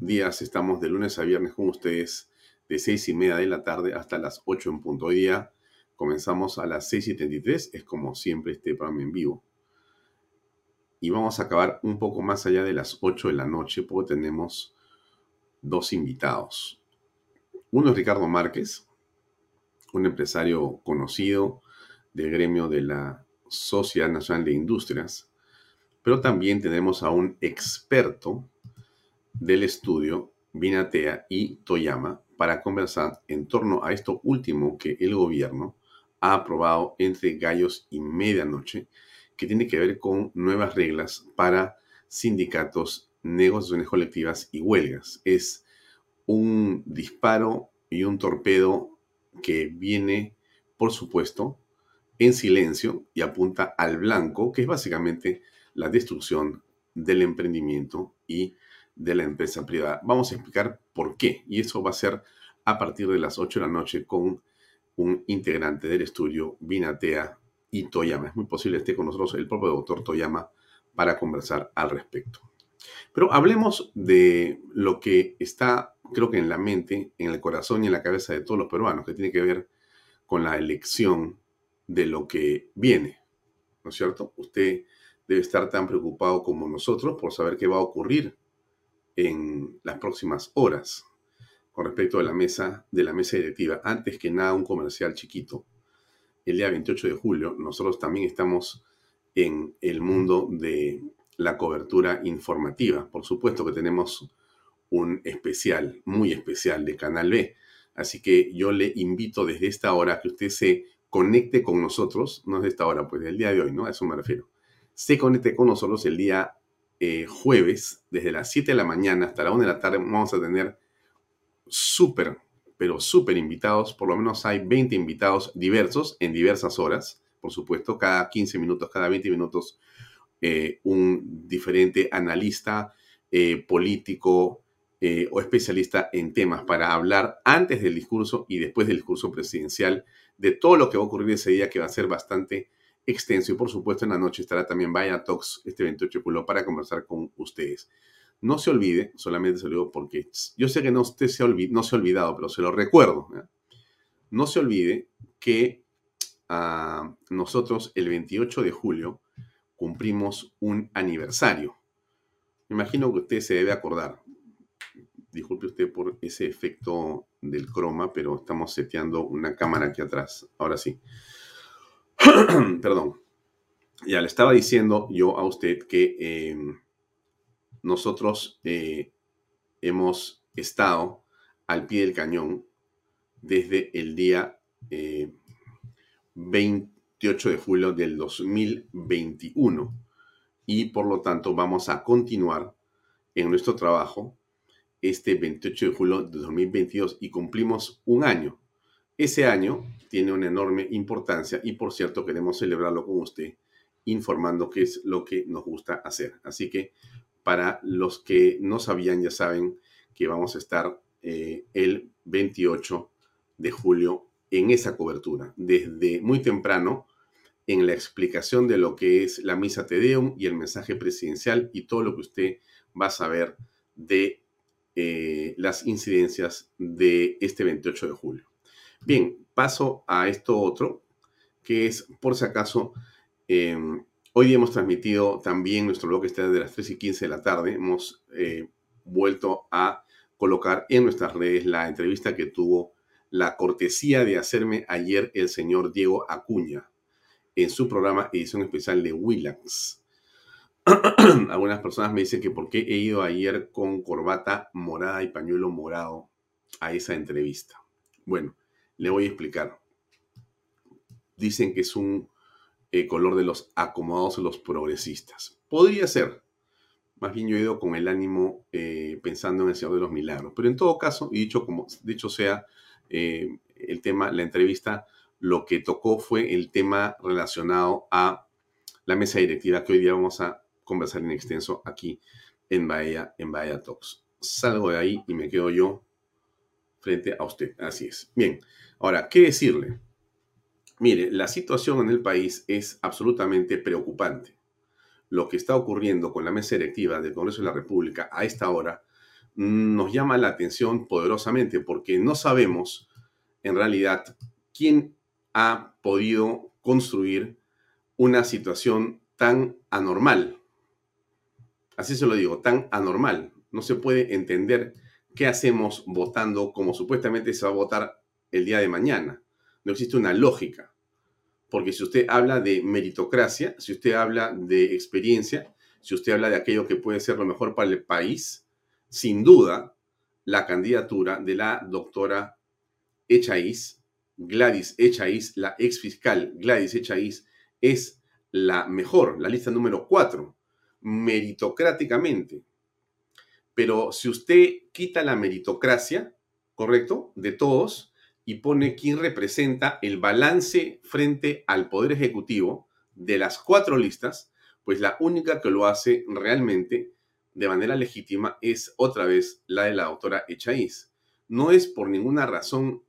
días estamos de lunes a viernes con ustedes de seis y media de la tarde hasta las 8 en punto. Hoy día comenzamos a las 6 y 33, es como siempre este programa en vivo. Y vamos a acabar un poco más allá de las 8 de la noche porque tenemos dos invitados. Uno es Ricardo Márquez, un empresario conocido del gremio de la Sociedad Nacional de Industrias, pero también tenemos a un experto del estudio Vinatea y Toyama para conversar en torno a esto último que el gobierno ha aprobado entre gallos y medianoche, que tiene que ver con nuevas reglas para sindicatos, negociaciones colectivas y huelgas. Es un disparo y un torpedo que viene, por supuesto, en silencio y apunta al blanco, que es básicamente la destrucción del emprendimiento y de la empresa privada. Vamos a explicar por qué. Y eso va a ser a partir de las 8 de la noche con un integrante del estudio, Vinatea y Toyama. Es muy posible esté con nosotros el propio doctor Toyama para conversar al respecto. Pero hablemos de lo que está, creo que en la mente, en el corazón y en la cabeza de todos los peruanos, que tiene que ver con la elección de lo que viene. ¿No es cierto? Usted debe estar tan preocupado como nosotros por saber qué va a ocurrir en las próximas horas con respecto a la mesa de la mesa directiva. Antes que nada, un comercial chiquito. El día 28 de julio, nosotros también estamos en el mundo de la cobertura informativa. Por supuesto que tenemos un especial, muy especial de Canal B. Así que yo le invito desde esta hora que usted se conecte con nosotros, no de esta hora, pues del día de hoy, ¿no? A eso me refiero. Se conecte con nosotros el día eh, jueves, desde las 7 de la mañana hasta la 1 de la tarde, vamos a tener súper, pero súper invitados. Por lo menos hay 20 invitados diversos en diversas horas. Por supuesto, cada 15 minutos, cada 20 minutos, eh, un diferente analista eh, político o especialista en temas para hablar antes del discurso y después del discurso presidencial de todo lo que va a ocurrir ese día, que va a ser bastante extenso. Y por supuesto, en la noche estará también Vaya Talks este 28 de para conversar con ustedes. No se olvide, solamente se lo digo porque yo sé que no, usted se, no se ha olvidado, pero se lo recuerdo. No se olvide que ah, nosotros el 28 de julio cumplimos un aniversario. Me imagino que usted se debe acordar. Disculpe usted por ese efecto del croma, pero estamos seteando una cámara aquí atrás. Ahora sí. Perdón. Ya le estaba diciendo yo a usted que em, nosotros eh, hemos estado al pie del cañón desde el día 28 eh, de julio del 2021 y por lo tanto vamos a continuar en nuestro trabajo este 28 de julio de 2022 y cumplimos un año. Ese año tiene una enorme importancia y por cierto queremos celebrarlo con usted informando qué es lo que nos gusta hacer. Así que Para los que no sabían, ya saben que vamos a estar eh, el 28 de julio en esa cobertura, desde muy temprano en la explicación de lo que es la misa Te Deum y el mensaje presidencial y todo lo que usted va a saber de eh, las incidencias de este 28 de julio. Bien, paso a esto otro, que es, por si acaso, em, hoy hemos transmitido también nuestro blog está de las 3 y 15 de la tarde. Hemos eh, vuelto a colocar en nuestras redes la entrevista que tuvo la cortesía de hacerme ayer el señor Diego Acuña en su programa edición especial de Willax. Algunas personas me dicen que por qué he ido ayer con corbata morada y pañuelo morado a esa entrevista. Bueno, le voy a explicar. Dicen que es un eh, color de los acomodados, los progresistas. Podría ser. Más bien yo he ido con el ánimo eh, pensando en el Señor de los Milagros. Pero en todo caso, y dicho como dicho sea eh, el tema, la entrevista, lo que tocó fue el tema relacionado a la mesa directiva que hoy día vamos a conversar en extenso aquí en Bahía, en Bahía Talks. Salgo de ahí y me quedo yo frente a usted. Así es. Bien, ahora, ¿qué decirle? Mire, la situación en el país es absolutamente preocupante. Lo que está ocurriendo con la mesa directiva del Congreso de la República a esta hora nos llama la atención poderosamente porque no sabemos en realidad quién ha podido construir una situación tan anormal. Así se lo digo, tan anormal. No se puede entender qué hacemos votando como supuestamente se va a votar el día de mañana. No existe una lógica. Porque si usted habla de meritocracia, si usted habla de experiencia, si usted habla de aquello que puede ser lo mejor para el país, sin duda, la candidatura de la doctora Echaíz, Gladys Echaíz, la ex fiscal Gladys Echaíz, es la mejor, la lista número cuatro, meritocráticamente. Pero si usted quita la meritocracia, ¿correcto? De todos, y pone quién representa el balance frente al Poder Ejecutivo de las cuatro listas, pues la única que lo hace realmente de manera legítima es otra vez la de la doctora Echaíz. No es por ninguna razón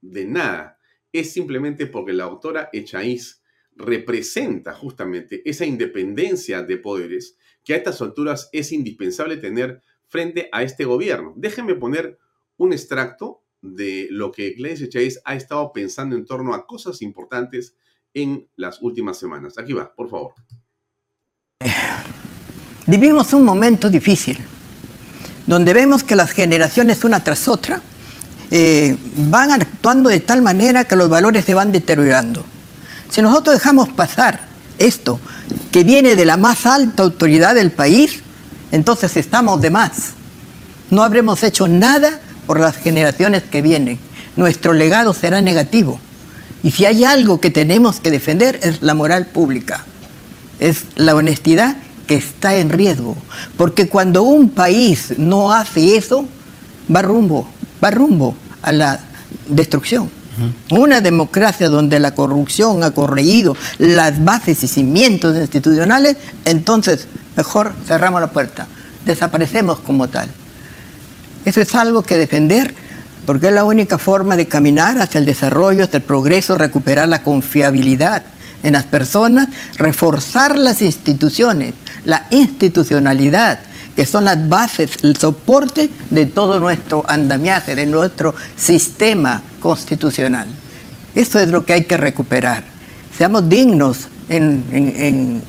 de nada, es simplemente porque la doctora Echaíz representa justamente esa independencia de poderes que a estas alturas es indispensable tener frente a este gobierno. Déjenme poner un extracto de lo que Gladys Chase ha estado pensando en torno a cosas importantes en las últimas semanas. Aquí va, por favor. Vivimos un momento difícil, donde vemos que las generaciones una tras otra eh, van actuando de tal manera que los valores se van deteriorando. Si nosotros dejamos pasar esto, que viene de la más alta autoridad del país, entonces estamos de más. No habremos hecho nada por las generaciones que vienen. Nuestro legado será negativo. Y si hay algo que tenemos que defender es la moral pública, es la honestidad que está en riesgo. Porque cuando un país no hace eso, va rumbo, va rumbo a la destrucción. Una democracia donde la corrupción ha correído las bases y cimientos institucionales, entonces mejor cerramos la puerta, desaparecemos como tal. Eso es algo que defender porque es la única forma de caminar hacia el desarrollo, hacia el progreso, recuperar la confiabilidad en las personas, reforzar las instituciones, la institucionalidad, que son las bases, el soporte de todo nuestro andamiaje, de nuestro sistema constitucional. Eso es lo que hay que recuperar. Seamos dignos en,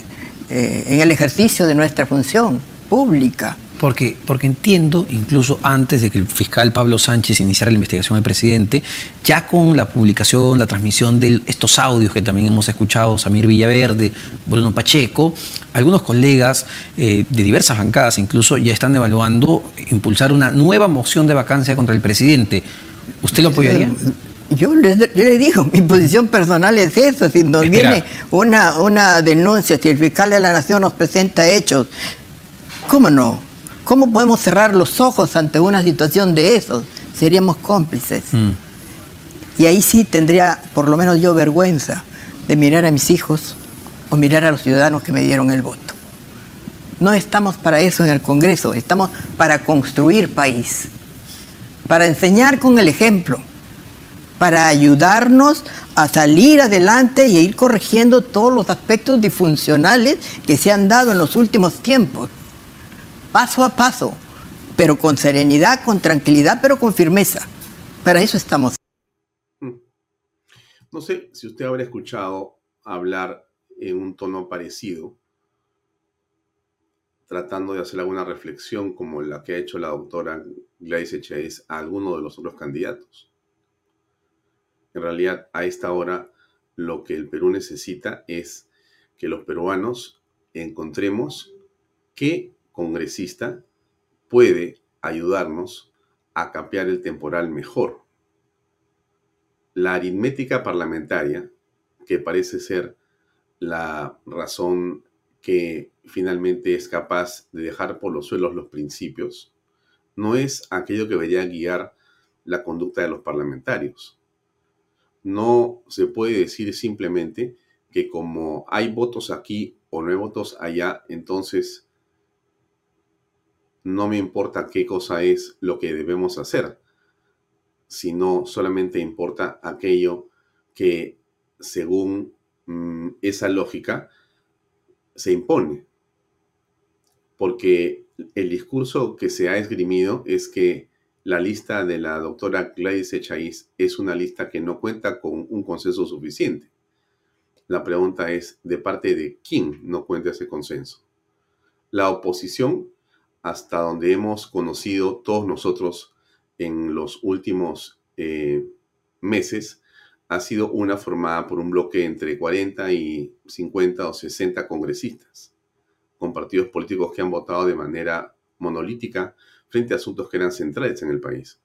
eh, el ejercicio de nuestra función pública. Porque, porque entiendo, incluso antes de que el fiscal Pablo Sánchez iniciara la investigación del presidente, ya con la publicación, la transmisión de estos audios que también hemos escuchado, Samir Villaverde, Bruno Pacheco, algunos colegas eh, de diversas bancadas incluso ya están evaluando impulsar una nueva moción de vacancia contra el presidente. ¿Usted lo apoyaría? Yo le, digo, mi posición personal es eso. Si nos viene una, una denuncia, si el fiscal de la Nación nos presenta hechos, ¿cómo no? ¿Cómo podemos cerrar los ojos ante una situación de eso? Seríamos cómplices. Mm. Y ahí sí tendría, por lo menos yo, vergüenza de mirar a mis hijos o mirar a los ciudadanos que me dieron el voto. No estamos para eso en el Congreso, estamos para construir país, para enseñar con el ejemplo, para ayudarnos a salir adelante y a ir corrigiendo todos los aspectos disfuncionales que se han dado en los últimos tiempos, paso a paso, pero con serenidad, con tranquilidad, pero con firmeza. Para eso estamos. Mm. No sé si usted habrá escuchado hablar en un tono parecido, tratando de hacer alguna reflexión como la que ha hecho la doctora Gladys Echeis a alguno de los otros candidatos. En realidad, a esta hora, lo que el Perú necesita es que los peruanos encontremos qué congresista puede ayudarnos a cambiar el temporal mejor. La aritmética parlamentaria, que parece ser la razón que finalmente es capaz de dejar por los suelos los principios, no es aquello que debería guiar la conducta de los parlamentarios. No se puede decir simplemente que como hay votos aquí o no hay votos allá, entonces no me importa qué cosa es lo que debemos hacer, sino solamente importa aquello que según mm, esa lógica se impone. Porque el discurso que se ha esgrimido es que la lista de la doctora Gladys Echaíz es una lista que no cuenta con un consenso suficiente. La pregunta es, ¿de parte de quién no cuenta ese consenso? La oposición, hasta donde hemos conocido todos nosotros en los últimos eh, meses, ha sido una formada por un bloque entre 40 y 50 o 60 congresistas, con partidos políticos que han votado de manera monolítica frente a asuntos que eran centrales en el país.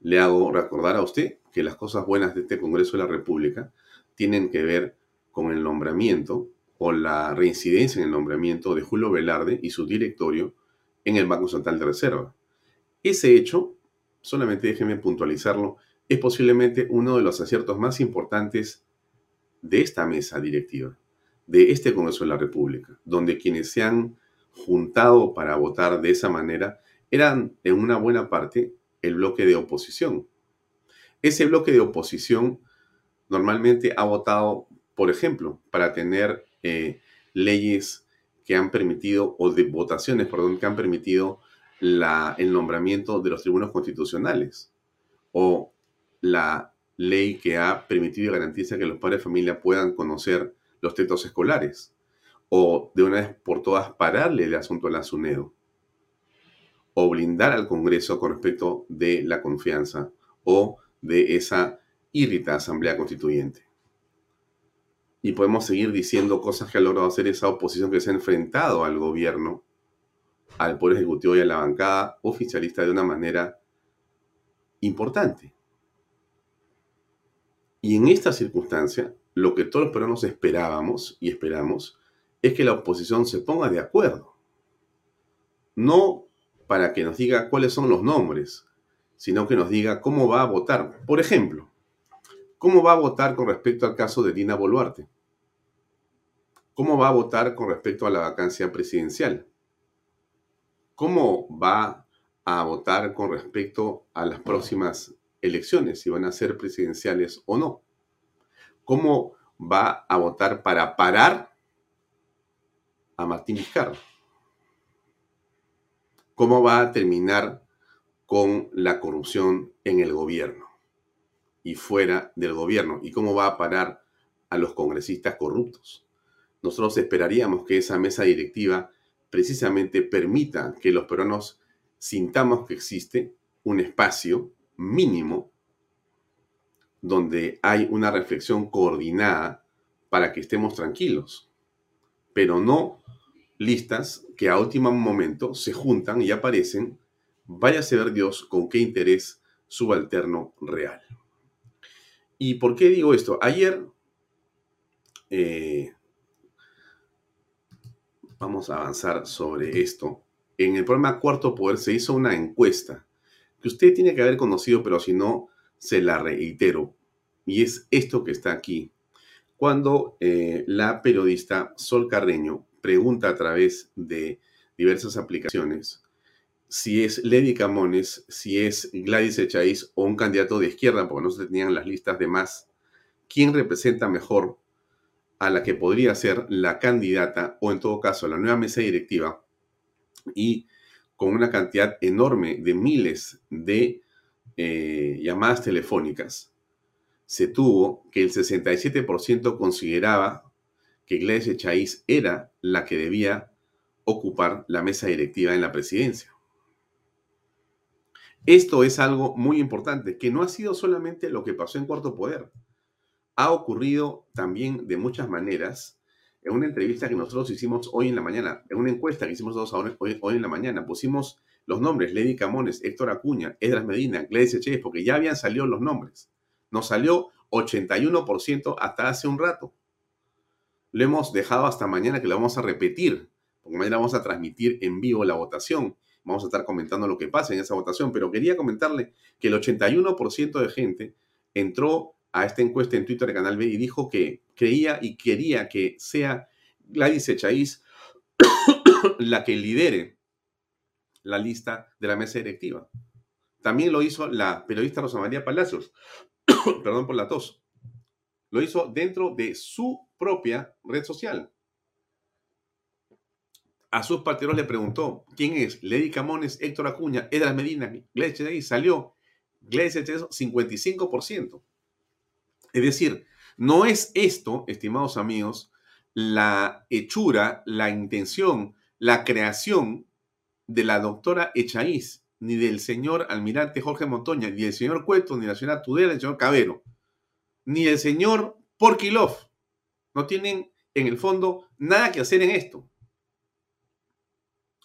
Le hago recordar a usted que las cosas buenas de este Congreso de la República tienen que ver con el nombramiento o la reincidencia en el nombramiento de Julio Velarde y su directorio en el Banco Central de Reserva. Ese hecho, solamente déjeme puntualizarlo, es posiblemente uno de los aciertos más importantes de esta mesa directiva, de este Congreso de la República, donde quienes se han juntado para votar de esa manera eran en una buena parte el bloque de oposición. Ese bloque de oposición normalmente ha votado, por ejemplo, para tener eh, leyes que han permitido, o de votaciones, perdón, que han permitido la, el nombramiento de los tribunos constitucionales, o la ley que ha permitido y garantiza que los padres de familia puedan conocer los textos escolares o de una vez por todas pararle el asunto a la SUNEDO, o blindar al Congreso con respecto de la confianza o de esa irrita Asamblea Constituyente. Y podemos seguir diciendo cosas que ha logrado hacer esa oposición que se ha enfrentado al gobierno, al Poder Ejecutivo y a la bancada oficialista de una manera importante. Y en esta circunstancia, lo que todos los peruanos esperábamos y esperamos es que la oposición se ponga de acuerdo. No para que nos diga cuáles son los nombres, sino que nos diga cómo va a votar. Por ejemplo, cómo va a votar con respecto al caso de Dina Boluarte. ¿Cómo va a votar con respecto a la vacancia presidencial? ¿Cómo va a votar con respecto a las próximas elecciones, si van a ser presidenciales o no? ¿Cómo va a votar para parar a Martín Vizcarra. ¿Cómo va a terminar con la corrupción en el gobierno y fuera del gobierno? ¿Y cómo va a parar a los congresistas corruptos? Nosotros esperaríamos que esa mesa directiva precisamente permita que los peruanos sintamos que existe un espacio mínimo donde hay una reflexión coordinada para que estemos tranquilos, pero no listas que a último momento se juntan y aparecen, váyase a ver Dios con qué interés subalterno real. ¿Y por qué digo esto? Ayer, eh, vamos a avanzar sobre esto, en el programa Cuarto Poder se hizo una encuesta que usted tiene que haber conocido, pero si no, se la reitero. Y es esto que está aquí. Cuando eh, la periodista Sol Carreño pregunta a través de diversas aplicaciones si es Lady Camones, si es Gladys Echaíz o un candidato de izquierda, porque no se tenían las listas de más, quién representa mejor a la que podría ser la candidata o en todo caso la nueva mesa directiva y con una cantidad enorme de miles de eh, llamadas telefónicas, se tuvo que el 67% consideraba que Gladys Echaíz era la que debía ocupar la mesa directiva en la presidencia. Esto es algo muy importante, que no ha sido solamente lo que pasó en Cuarto Poder. Ha ocurrido también de muchas maneras. En una entrevista que nosotros hicimos hoy en la mañana, en una encuesta que hicimos todos hoy, hoy en la mañana, pusimos los nombres, Lady Camones, Héctor Acuña, Edras Medina, Gladys Echeves, porque ya habían salido los nombres. Nos salió 81% hasta hace un rato. Lo hemos dejado hasta mañana que lo vamos a repetir, porque mañana vamos a transmitir en vivo la votación Vamos a estar comentando lo que pasa en esa votación, pero quería comentarle que el 81% de gente entró a esta encuesta en Twitter de Canal B y dijo que creía y quería que sea Gladys Echaíz la que lidere la lista de la mesa directiva. También lo hizo la periodista Rosa María Palacios, perdón por la tos. Lo hizo dentro de su propia red social. A sus partidos le preguntó quién es Lady Camones, Héctor Acuña, Edras Medina, Gleche ahí salió. Gleche 55%. Es decir, no es esto, estimados amigos, la hechura, la intención, la creación de la doctora Echaíz, ni del señor almirante Jorge Montoña, ni del señor Cueto, ni de la señora Tudela, ni del señor Cabero, ni del señor Porquilov. No tienen, en el fondo, nada que hacer en esto.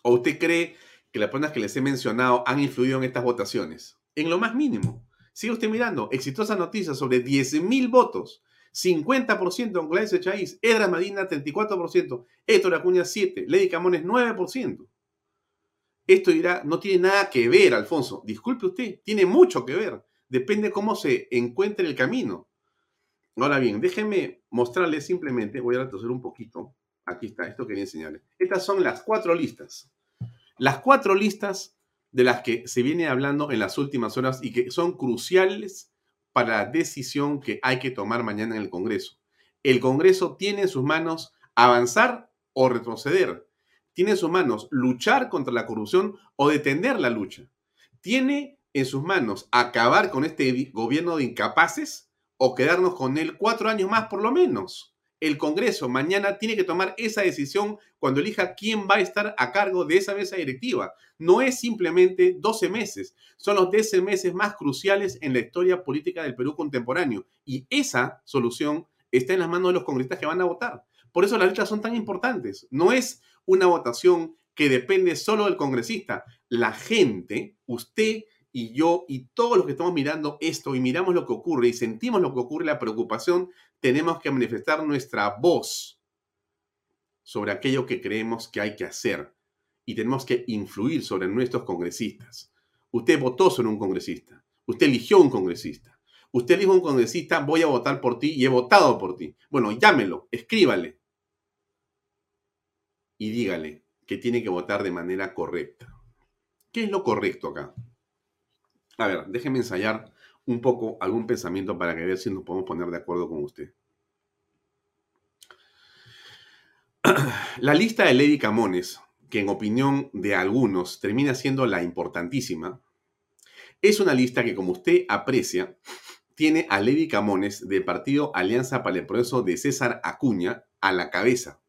¿O usted cree que las personas que les he mencionado han influido en estas votaciones? En lo más mínimo. Sigue usted mirando. Exitosa noticia sobre 10.000 votos. 50% con Gladys Echaíz, Edra Medina 34%, Héctor Acuña 7%, Lady Camones 9%. Esto dirá, no tiene nada que ver, Alfonso. Disculpe usted, tiene mucho que ver. Depende cómo se encuentre el camino. Ahora bien, déjeme mostrarle simplemente, voy a retroceder un poquito. Aquí está, esto quería enseñarle. Estas son las cuatro listas. Las cuatro listas de las que se viene hablando en las últimas horas y que son cruciales para la decisión que hay que tomar mañana en el Congreso. El Congreso tiene en sus manos avanzar o retroceder. Tiene en sus manos luchar contra la corrupción o detener la lucha. Tiene en sus manos acabar con este gobierno de incapaces o quedarnos con él cuatro años más por lo menos el Congreso mañana tiene que tomar esa decisión cuando elija quién va a estar a cargo de esa mesa directiva. No es simplemente 12 meses, son los 12 meses más cruciales en la historia política del Perú contemporáneo. Y esa solución está en las manos de los congresistas que van a votar. Por eso las letras son tan importantes. No es una votación que depende solo del congresista. La gente, usted y yo y todos los que estamos mirando esto y miramos lo que ocurre y sentimos lo que ocurre, la preocupación, tenemos que manifestar nuestra voz sobre aquello que creemos que hay que hacer y tenemos que influir sobre nuestros congresistas. Usted votó sobre un congresista, usted eligió un congresista, usted dijo un congresista, voy a votar por ti y he votado por ti. Bueno, llámelo, escríbale y dígale que tiene que votar de manera correcta. ¿Qué es lo correcto acá? A ver, déjeme ensayar un poco algún pensamiento para que ver si nos podemos poner de acuerdo con usted. La lista de Lady Camones, que en opinión de algunos termina siendo la importantísima, es una lista que, como usted aprecia, tiene a Lady Camones del partido Alianza para el Progreso de César Acuña a la cabeza.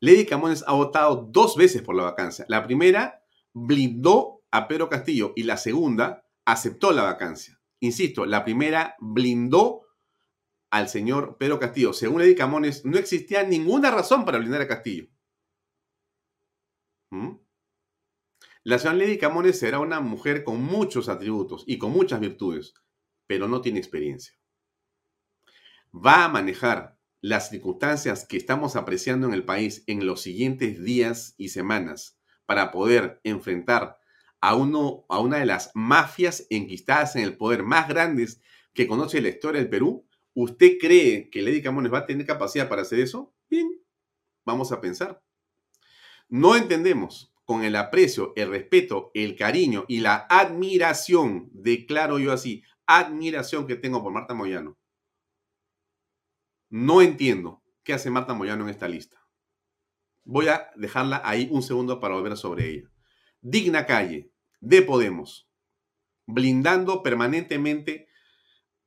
Lady Camones ha votado dos veces por la vacancia. La primera blindó a Pedro Castillo y la segunda aceptó la vacancia. Insisto, la primera blindó al señor Pedro Castillo. Según Eddie Camones, no existía ninguna razón para blindar a Castillo. ¿Mm? La señora Lady Camones será una mujer con muchos atributos y con muchas virtudes, pero no tiene experiencia. Va a manejar las circunstancias que estamos apreciando en el país en los siguientes días y semanas para poder enfrentar a, una de las mafias enquistadas en el poder más grandes que conoce la historia del Perú, ¿usted cree que Lady Camones va a tener capacidad para hacer eso? Bien, vamos a pensar. no entendemos con el aprecio, el respeto, el cariño y la admiración, declaro yo así, admiración que tengo por Marta Moyano, no entiendo qué hace Marta Moyano en esta lista. Voy a dejarla ahí un segundo para volver sobre ella. Digna calle de Podemos, blindando permanentemente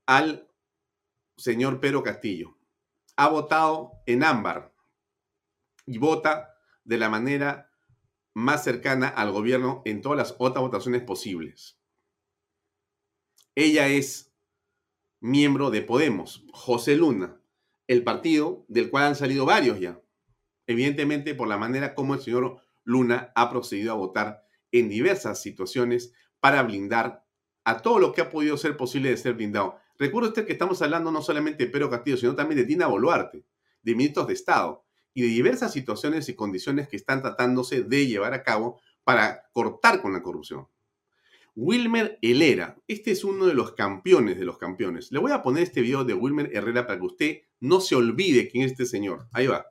al señor Pedro Castillo. Ha votado en ámbar y vota de la manera más cercana al gobierno en todas las otras votaciones posibles. Ella es miembro de Podemos, José Luna, el partido del cual han salido varios ya. Evidentemente por la manera como el señor Luna ha procedido a votar en diversas situaciones para blindar a todo lo que ha podido ser posible de ser blindado. Recuerde usted que estamos hablando no solamente de Pedro Castillo, sino también de Dina Boluarte, de ministros de Estado y de diversas situaciones y condiciones que están tratándose de llevar a cabo para cortar con la corrupción. Wilmer Herrera, este es uno de los campeones de los campeones. Le voy a poner este video de Wilmer Herrera para que usted no se olvide quién es este señor. Ahí va.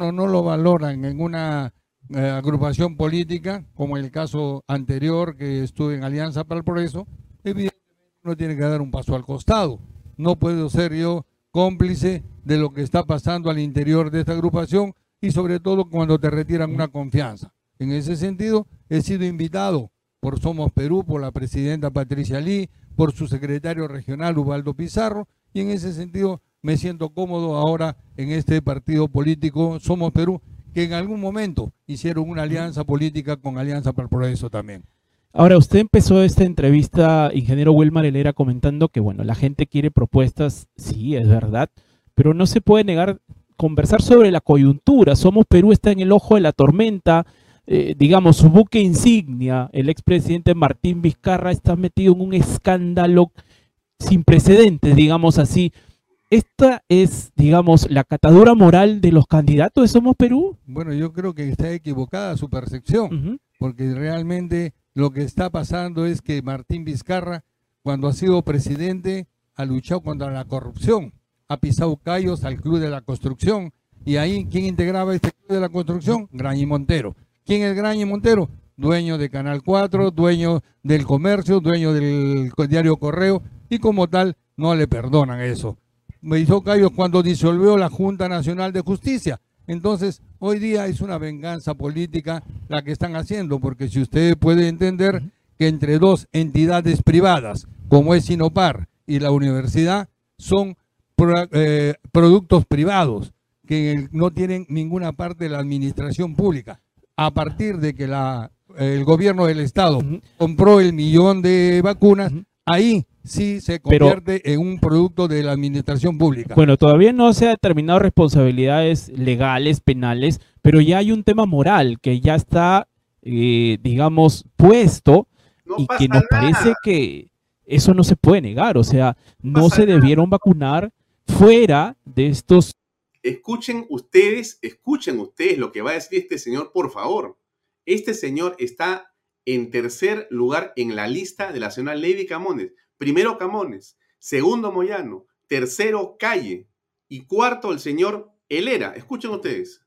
No, lo valoran en una eh, agrupación política, como el caso anterior que estuve en Alianza para el Progreso, evidentemente uno tiene que dar un paso al costado. No puedo ser yo cómplice de lo que está pasando al interior de esta agrupación y sobre todo cuando te retiran una confianza. En ese sentido, he sido invitado por Somos Perú, por la presidenta Patricia Lee, por su secretario regional Ubaldo Pizarro, y en ese sentido me siento cómodo ahora en este partido político Somos Perú, que en algún momento hicieron una alianza política con Alianza para el Progreso también. Ahora, usted empezó esta entrevista, ingeniero Wilmar Helera, comentando que, bueno, la gente quiere propuestas, sí, es verdad, pero no se puede negar conversar sobre la coyuntura. Somos Perú está en el ojo de la tormenta, eh, digamos, su buque insignia, el expresidente Martín Vizcarra, está metido en un escándalo sin precedentes, digamos así. ¿Esta es, digamos, la catadura moral de los candidatos de Somos Perú? Bueno, yo creo que está equivocada su percepción, porque realmente lo que está pasando es que Martín Vizcarra, cuando ha sido presidente, ha luchado contra la corrupción, ha pisado callos al Club de la Construcción, y ahí, ¿quién integraba este Club de la Construcción? Grañi Montero. ¿Quién es Graña Montero? Dueño de Canal 4, dueño del comercio, dueño del diario Correo, y como tal no le perdonan eso. Me hizo callos cuando disolvió la Junta Nacional de Justicia. Entonces, hoy día es una venganza política la que están haciendo, porque si usted puede entender que entre dos entidades privadas, como es Sinopar y la universidad, son eh, productos privados que no tienen ninguna parte de la administración pública. A partir de que la, el gobierno del Estado compró el millón de vacunas, ahí sí se convierte en un producto de la administración pública. Bueno, todavía no se ha determinado responsabilidades legales, penales, pero ya hay un tema moral que ya está, eh, digamos, puesto y que nos parece que eso no se puede negar. O sea, no, se debieron vacunar fuera de estos Escuchen ustedes, escuchen ustedes lo que va a decir este señor, por favor. Este señor está en tercer lugar en la lista de la señora Lady Camones. Primero Camones, segundo Moyano, tercero Calle y cuarto el señor Helera. Escuchen ustedes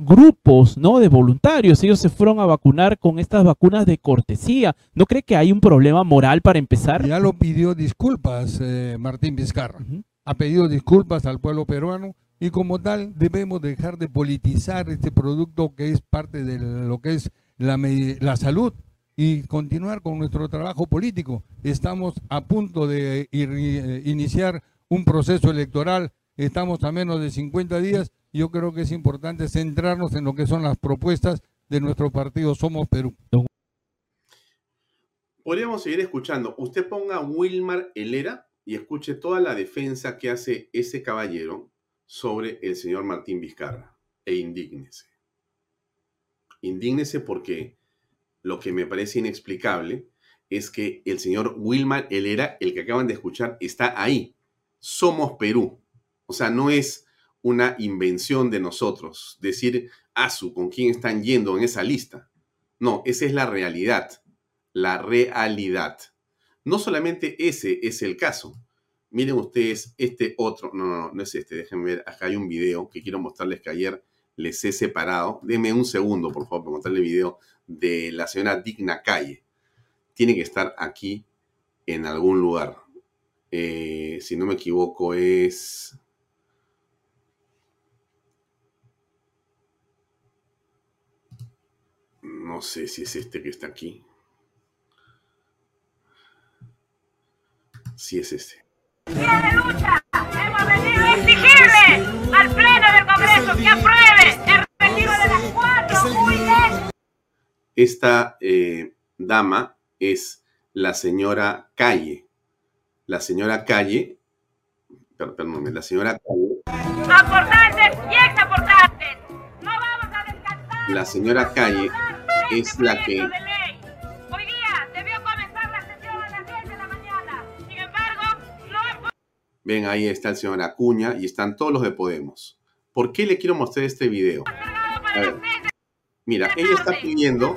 grupos ¿no? de voluntarios, ellos se fueron a vacunar con estas vacunas de cortesía. ¿No cree que hay un problema moral para empezar? Ya lo pidió disculpas eh, Martín Vizcarra. Ha pedido disculpas al pueblo peruano y como tal debemos dejar de politizar este producto que es parte de lo que es la, la salud y continuar con nuestro trabajo político. Estamos a punto de eh, iniciar un proceso electoral, estamos a menos de 50 días. Yo creo que es importante centrarnos en lo que son las propuestas de nuestro partido Somos Perú. Podríamos seguir escuchando. Usted ponga Wilmar Helera y escuche toda la defensa que hace ese caballero sobre el señor Martín Vizcarra e indígnese. Indígnese porque lo que me parece inexplicable es que el señor Wilmar Helera, el que acaban de escuchar, está ahí. Somos Perú. O sea, no es una invención de nosotros decir, Asu, ¿con quién están yendo en esa lista? No, esa es la realidad. La realidad. No solamente ese es el caso. Miren ustedes este otro, no, no, no, no es este, déjenme ver, acá hay un video que quiero mostrarles que ayer les he separado. Deme un segundo, por favor, para mostrarle el video de la señora Digna Calle. Tiene que estar aquí en algún lugar. Eh, si no me equivoco, es... No sé si es este que está aquí. Sí es este. Lucha. Hemos venido Esta eh, dama es la señora Calle. La señora Calle, per- perdóname, la señora Calle, Aportantes y exaportantes. No vamos a descansar. la señora Calle es la que Proyecto de ley. Hoy día debió comenzar la sesión a las 10 de la mañana. Sin embargo, no han Ven, ahí está el señor Acuña y están todos los de Podemos. ¿Por qué le quiero mostrar este video? A ver, las 6 de mira, la ella está pidiendo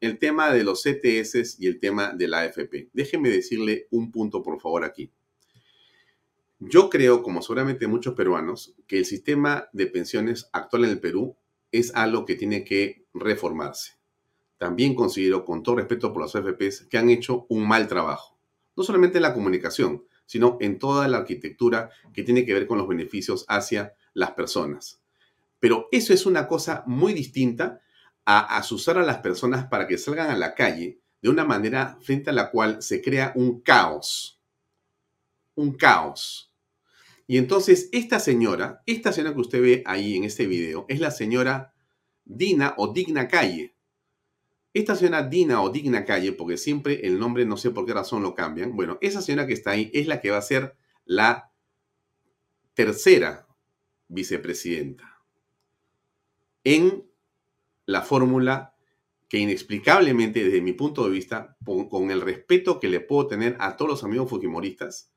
el tema de los CTS y el tema de la AFP. Déjeme decirle un punto, por favor, aquí. Yo creo, como seguramente muchos peruanos, que el sistema de pensiones actual en el Perú es algo que tiene que reformarse. También considero, con todo respeto por las AFPs, que han hecho un mal trabajo. No solamente en la comunicación, sino en toda la arquitectura que tiene que ver con los beneficios hacia las personas. Pero eso es una cosa muy distinta a asusar a las personas para que salgan a la calle de una manera frente a la cual se crea un caos. Un caos. Y entonces esta señora, esta señora que usted ve ahí en este video, es la señora Dina o Digna Calle. Esta señora Dina o Digna Calle, porque siempre el nombre no sé por qué razón lo cambian, bueno, esa señora que está ahí es la que va a ser la tercera vicepresidenta en la fórmula que inexplicablemente, desde mi punto de vista, con, el respeto que le puedo tener a todos los amigos fujimoristas,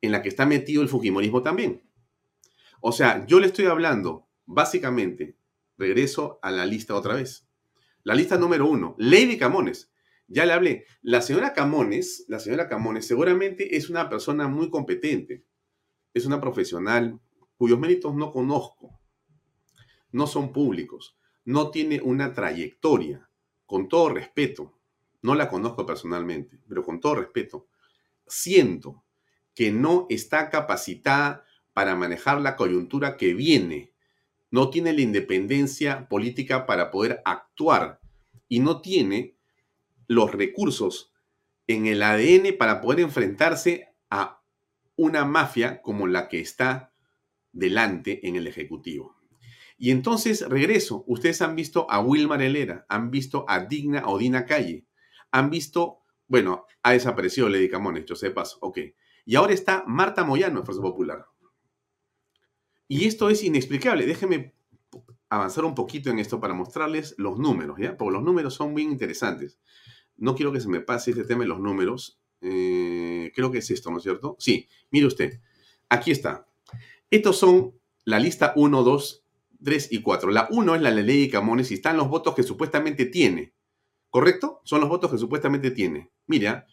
en la que está metido el fujimorismo también. O sea, yo le estoy hablando, básicamente, regreso a la lista otra vez. La lista número uno, Lady Camones. Ya le hablé. La señora Camones, la señora Camones seguramente es una persona muy competente. Es una profesional cuyos méritos no conozco. No son públicos. No tiene una trayectoria. Con todo respeto, no la conozco personalmente, pero con todo respeto, siento que no está capacitada para manejar la coyuntura que viene. No tiene la independencia política para poder actuar y no tiene los recursos en el ADN para poder enfrentarse a una mafia como la que está delante en el Ejecutivo. Y entonces regreso. Ustedes han visto a Wilmar Helera, han visto a Digna o Dina Calle, han visto, bueno, ha desaparecido Lady Camones, yo sé ok. Y ahora está Marta Moyano en Fuerza Popular. Y esto es inexplicable. Déjenme avanzar un poquito en esto para mostrarles los números, ¿ya? Porque los números son bien interesantes. No quiero que se me pase este tema de los números. Eh, creo que es esto, ¿no es cierto? Sí, mire usted. Aquí está. Estos son la lista 1, 2, 3 y 4. La 1 es la de Lady Camones y están los votos que supuestamente tiene. ¿Correcto? Son los votos que supuestamente tiene. Mira,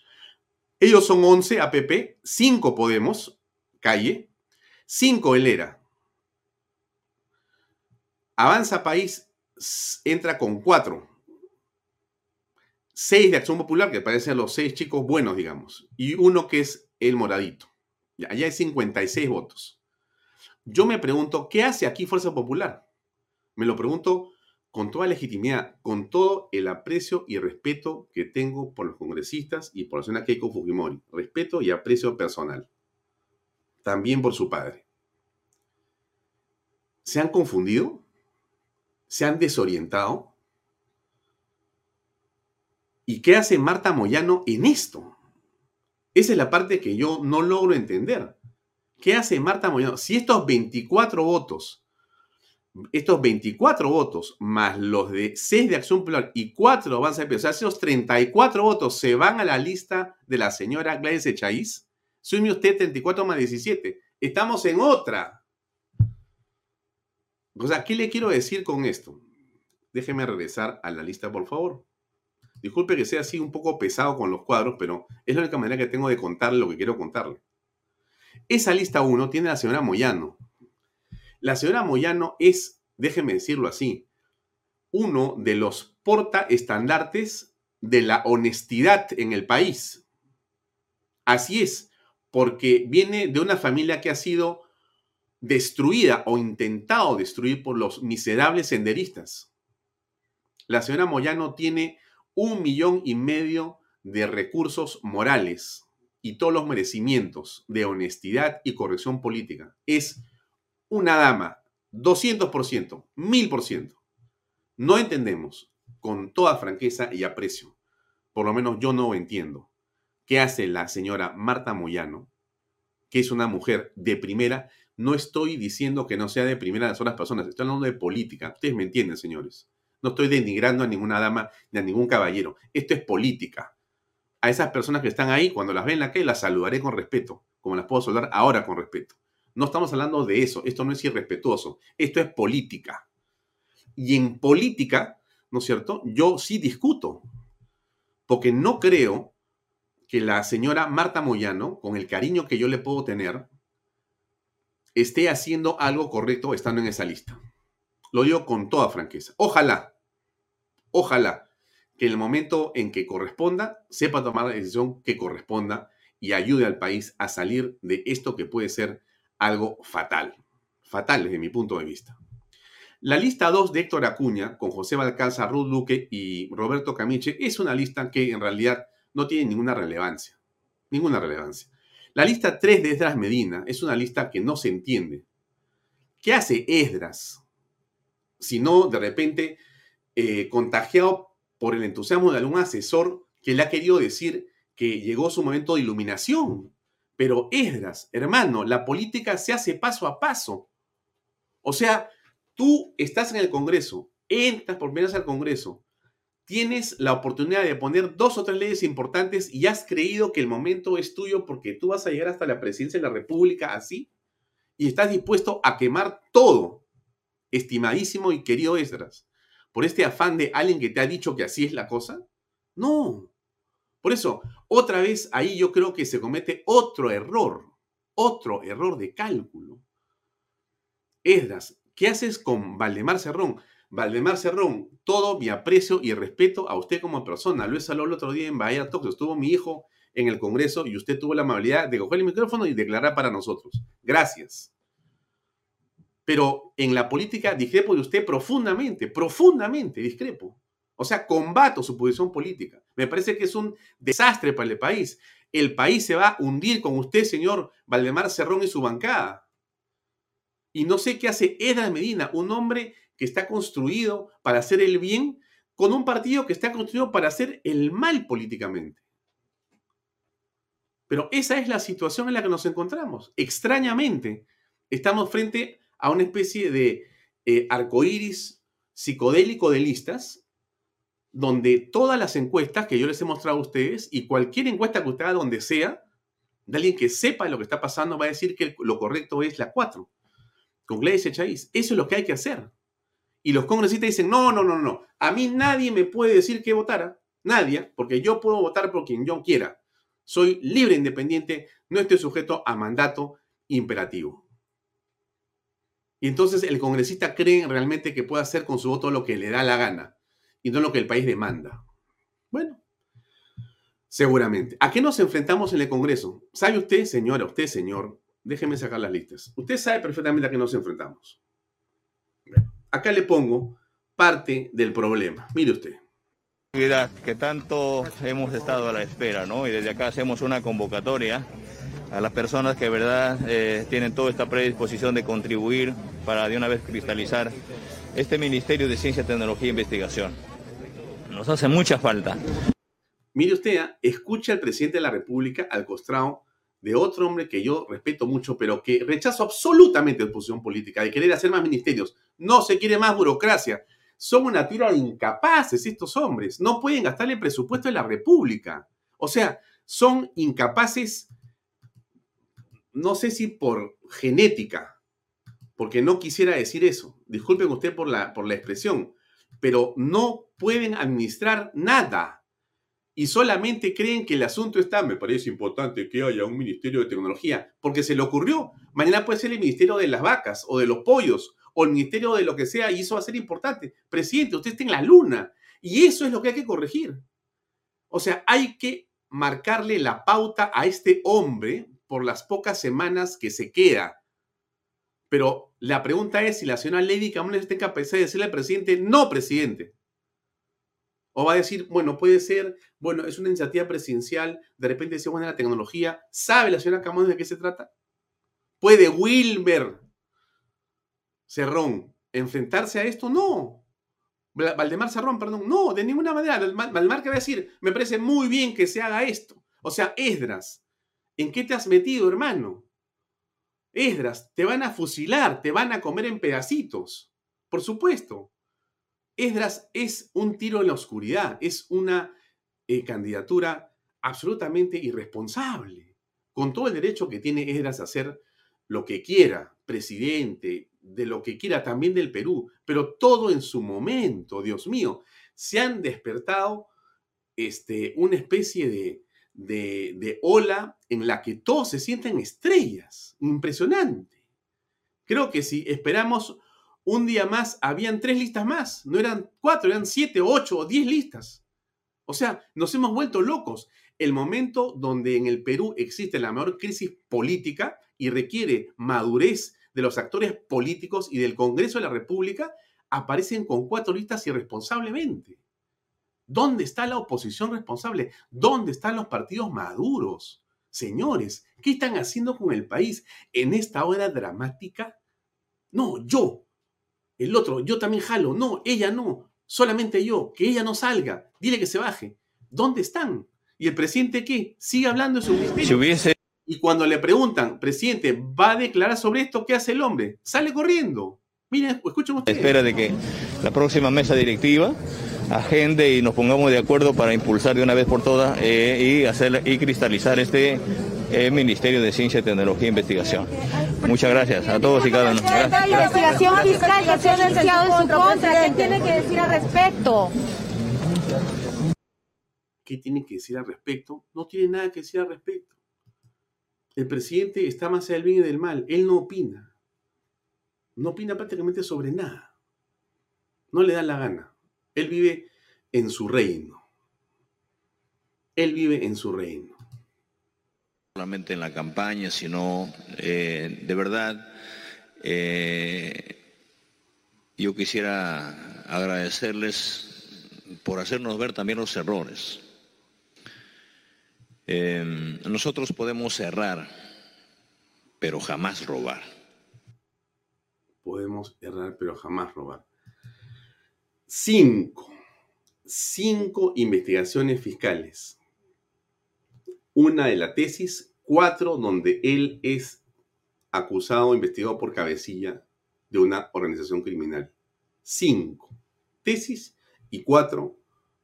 ellos son 11 APP, 5 Podemos, Calle, 5 Helera. Avanza País entra con 4. 6 de Acción Popular, que parecen los 6 chicos buenos, digamos. Y uno que es el moradito. Allá hay 56 votos. Yo me pregunto, ¿qué hace aquí Fuerza Popular? Me lo pregunto con toda legitimidad, con todo el aprecio y respeto que tengo por los congresistas y por la señora Keiko Fujimori. Respeto y aprecio personal. También por su padre. ¿Se han confundido? ¿Se han desorientado? ¿Y qué hace Marta Moyano en esto? Esa es la parte que yo no logro entender. ¿Qué hace Marta Moyano? Si estos 24 votos, estos 24 votos, más los de 6 de Acción Popular y 4 de Avanza de o sea, esos 34 votos se van a la lista de la señora Gladys Echaíz, sume usted 34 más 17. Estamos en otra. O sea, ¿qué le quiero decir con esto? Déjeme regresar a la lista, por favor. Disculpe que sea así un poco pesado con los cuadros, pero es la única manera que tengo de contarle lo que quiero contarle. Esa lista 1 tiene a la señora Moyano. La señora Moyano es, déjeme decirlo así, uno de los portaestandartes de la honestidad en el país. Así es, porque viene de una familia que ha sido destruida o intentado destruir por los miserables senderistas. La señora Moyano tiene un millón y medio de recursos morales y todos los merecimientos de honestidad y corrección política. Es una dama, 200%, 1000%. No entendemos, con toda franqueza y aprecio, por lo menos yo no entiendo, qué hace la señora Marta Moyano, que es una mujer de primera. No estoy diciendo que no sea de primera las otras personas, estoy hablando de política. Ustedes me entienden, señores. No estoy denigrando a ninguna dama ni a ningún caballero. Esto es política. A esas personas que están ahí, cuando las ven en la calle, las saludaré con respeto, como las puedo saludar ahora con respeto. No estamos hablando de eso. Esto no es irrespetuoso. Esto es política. Y en política, ¿no es cierto? Yo sí discuto, porque no creo que la señora Marta Moyano, con el cariño que yo le puedo tener, esté haciendo algo correcto estando en esa lista. Lo digo con toda franqueza. Ojalá, ojalá que en el momento en que corresponda, sepa tomar la decisión que corresponda y ayude al país a salir de esto que puede ser algo fatal. Fatal desde mi punto de vista. La lista 2 de Héctor Acuña, con José Balcázar, Ruth Luque y Roberto Camiche, es una lista que en realidad no tiene ninguna relevancia. Ninguna relevancia. La lista 3 de Esdras Medina es una lista que no se entiende. ¿Qué hace Esdras? Si no, de repente, eh, contagiado por el entusiasmo de algún asesor que le ha querido decir que llegó su momento de iluminación. Pero Esdras, hermano, la política se hace paso a paso. O sea, Tú estás en el Congreso, entras por primera vez al Congreso, tienes la oportunidad de poner dos o tres leyes importantes y has creído que el momento es tuyo porque tú vas a llegar hasta la presidencia de la República así y estás dispuesto a quemar todo, estimadísimo y querido Esdras, por este afán de alguien que te ha dicho que así es la cosa. No. Por eso, otra vez ahí yo creo que se comete otro error, otro error de cálculo. Esdras, ¿Qué haces con Valdemar Cerrón? Valdemar Cerrón, todo mi aprecio y respeto a usted como persona. Lo he el otro día en Bahía Talks. Estuvo mi hijo en el Congreso y usted tuvo la amabilidad de coger el micrófono y declarar para nosotros. Gracias. Pero en la política discrepo de usted profundamente, profundamente discrepo. O sea, combato su posición política. Me parece que es un desastre para el país. El país se va a hundir con usted, señor Valdemar Cerrón y su bancada. Y no sé qué hace Edra Medina, un hombre que está construido para hacer el bien con un partido que está construido para hacer el mal políticamente. Pero esa es la situación en la que nos encontramos. Extrañamente, estamos frente a una especie de eh, arcoíris psicodélico de listas, donde todas las encuestas que yo les he mostrado a ustedes y cualquier encuesta que usted haga donde sea, de alguien que sepa lo que está pasando, va a decir que lo correcto es la 4 con Gladys Eso es lo que hay que hacer. Y los congresistas dicen, no, no, no, no. A mí nadie me puede decir que votara. Nadie, porque yo puedo votar por quien yo quiera. Soy libre, independiente, no estoy sujeto a mandato imperativo. Y entonces el congresista cree realmente que puede hacer con su voto lo que le da la gana y no lo que el país demanda. Bueno, seguramente. ¿A qué nos enfrentamos en el Congreso? ¿Sabe usted, señora, usted, señor, Déjeme sacar las listas. Usted sabe perfectamente a qué nos enfrentamos. Acá le pongo parte del problema. Mire usted. Que tanto hemos estado a la espera, ¿no? Y desde acá hacemos una convocatoria a las personas que de verdad eh, tienen toda esta predisposición de contribuir para de una vez cristalizar este Ministerio de Ciencia, Tecnología e Investigación. Nos hace mucha falta. Mire usted, ¿ah? escucha al presidente de la República al costrado de otro hombre que yo respeto mucho, pero que rechazo absolutamente la posición política, de querer hacer más ministerios. No se quiere más burocracia. Son una tira de incapaces estos hombres. No pueden gastar el presupuesto de la República. O sea, son incapaces, no sé si por genética, porque no quisiera decir eso. Disculpen usted por la, por la expresión, pero no pueden administrar nada. y solamente creen que el asunto está, me parece importante que haya un ministerio de tecnología, porque se le ocurrió. Mañana puede ser el ministerio de las vacas o de los pollos o el ministerio de lo que sea y eso va a ser importante. Presidente, usted está en la luna y eso es lo que hay que corregir. O sea, hay que marcarle la pauta a este hombre por las pocas semanas que se queda. Pero la pregunta es si la señora Lady Camones está en capacidad de decirle al presidente, no, presidente. O va a decir, bueno, puede ser, bueno, es una iniciativa presidencial, de repente dice, bueno, la tecnología, ¿sabe la señora Camones de qué se trata? ¿Puede Wilmer Cerrón enfrentarse a esto? No. Valdemar Cerrón, perdón, no, de ninguna manera. Valdemar que decir, me parece muy bien que se haga esto. O sea, Esdras, ¿en qué te has metido, hermano? Esdras, te van a fusilar, te van a comer en pedacitos. Por supuesto. Esdras es un tiro en la oscuridad, es una eh, candidatura absolutamente irresponsable, con todo el derecho que tiene Esdras a hacer lo que quiera, presidente, de lo que quiera también del Perú, pero todo en su momento, Dios mío, se han despertado este, una especie de, de, de ola en la que todos se sienten estrellas, impresionante. Creo que si esperamos un día más habían tres listas más, no eran cuatro, eran siete, ocho o diez listas. O sea, nos hemos vuelto locos. El momento donde en el Perú existe la mayor crisis política y requiere madurez de los actores políticos y del Congreso de la República, aparecen con cuatro listas irresponsablemente. ¿Dónde está la oposición responsable? ¿Dónde están los partidos maduros? Señores, ¿qué están haciendo con el país en esta hora dramática? No, yo, el otro, yo también jalo. No, ella no. Solamente yo. Que ella no salga. Dile que se baje. ¿Dónde están? ¿Y el presidente qué? Sigue hablando de su ministerio. Si hubiese... Y cuando le preguntan, presidente, ¿va a declarar sobre esto? ¿Qué hace el hombre? Sale corriendo. Miren, escuchen ustedes. Espera de que la próxima mesa directiva agende y nos pongamos de acuerdo para impulsar de una vez por todas eh, y hacer y cristalizar este eh, Ministerio de Ciencia, Tecnología e Investigación. Muchas gracias a todos y cada uno. La investigación fiscal que se ha iniciado en su contra, ¿qué tiene que decir al respecto? ¿Qué tiene que decir al respecto? No tiene nada que decir al respecto. El presidente está más allá del bien y del mal. Él no opina. No opina prácticamente sobre nada. No le da la gana. Él vive en su reino. Él vive en su reino. solamente en la campaña, sino eh, de verdad eh, yo quisiera agradecerles por hacernos ver también los errores. Eh, nosotros podemos errar, pero jamás robar. Podemos errar, pero jamás robar. Cinco. Cinco investigaciones fiscales una de la tesis, cuatro donde él es acusado, investigado por cabecilla de una organización criminal. Cinco tesis y cuatro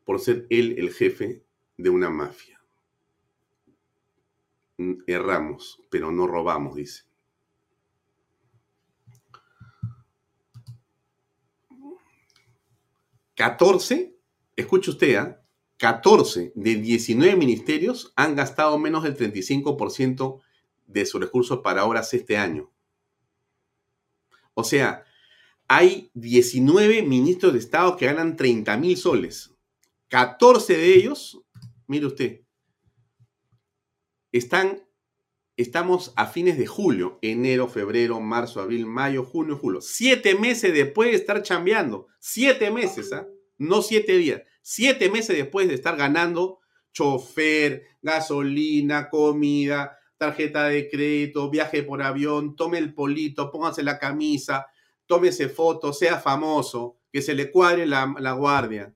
por ser él el jefe de una mafia. Mm, erramos, pero no robamos, dice. Catorce, escuche usted, ¿ah? 14 de 19 ministerios han gastado menos del 35% de sus recursos para obras este año. O sea, hay 19 ministros de Estado que ganan 30 mil soles. 14 de ellos, mire usted, están, estamos a fines de julio, enero, febrero, marzo, abril, mayo, junio, julio. Siete meses después de estar chambeando. Siete meses, ¿ah? No siete días siete meses después de estar ganando chofer, gasolina, comida, tarjeta de crédito, viaje por avión, tome el polito, póngase la camisa, tómese foto, sea famoso, que se le cuadre la, la guardia.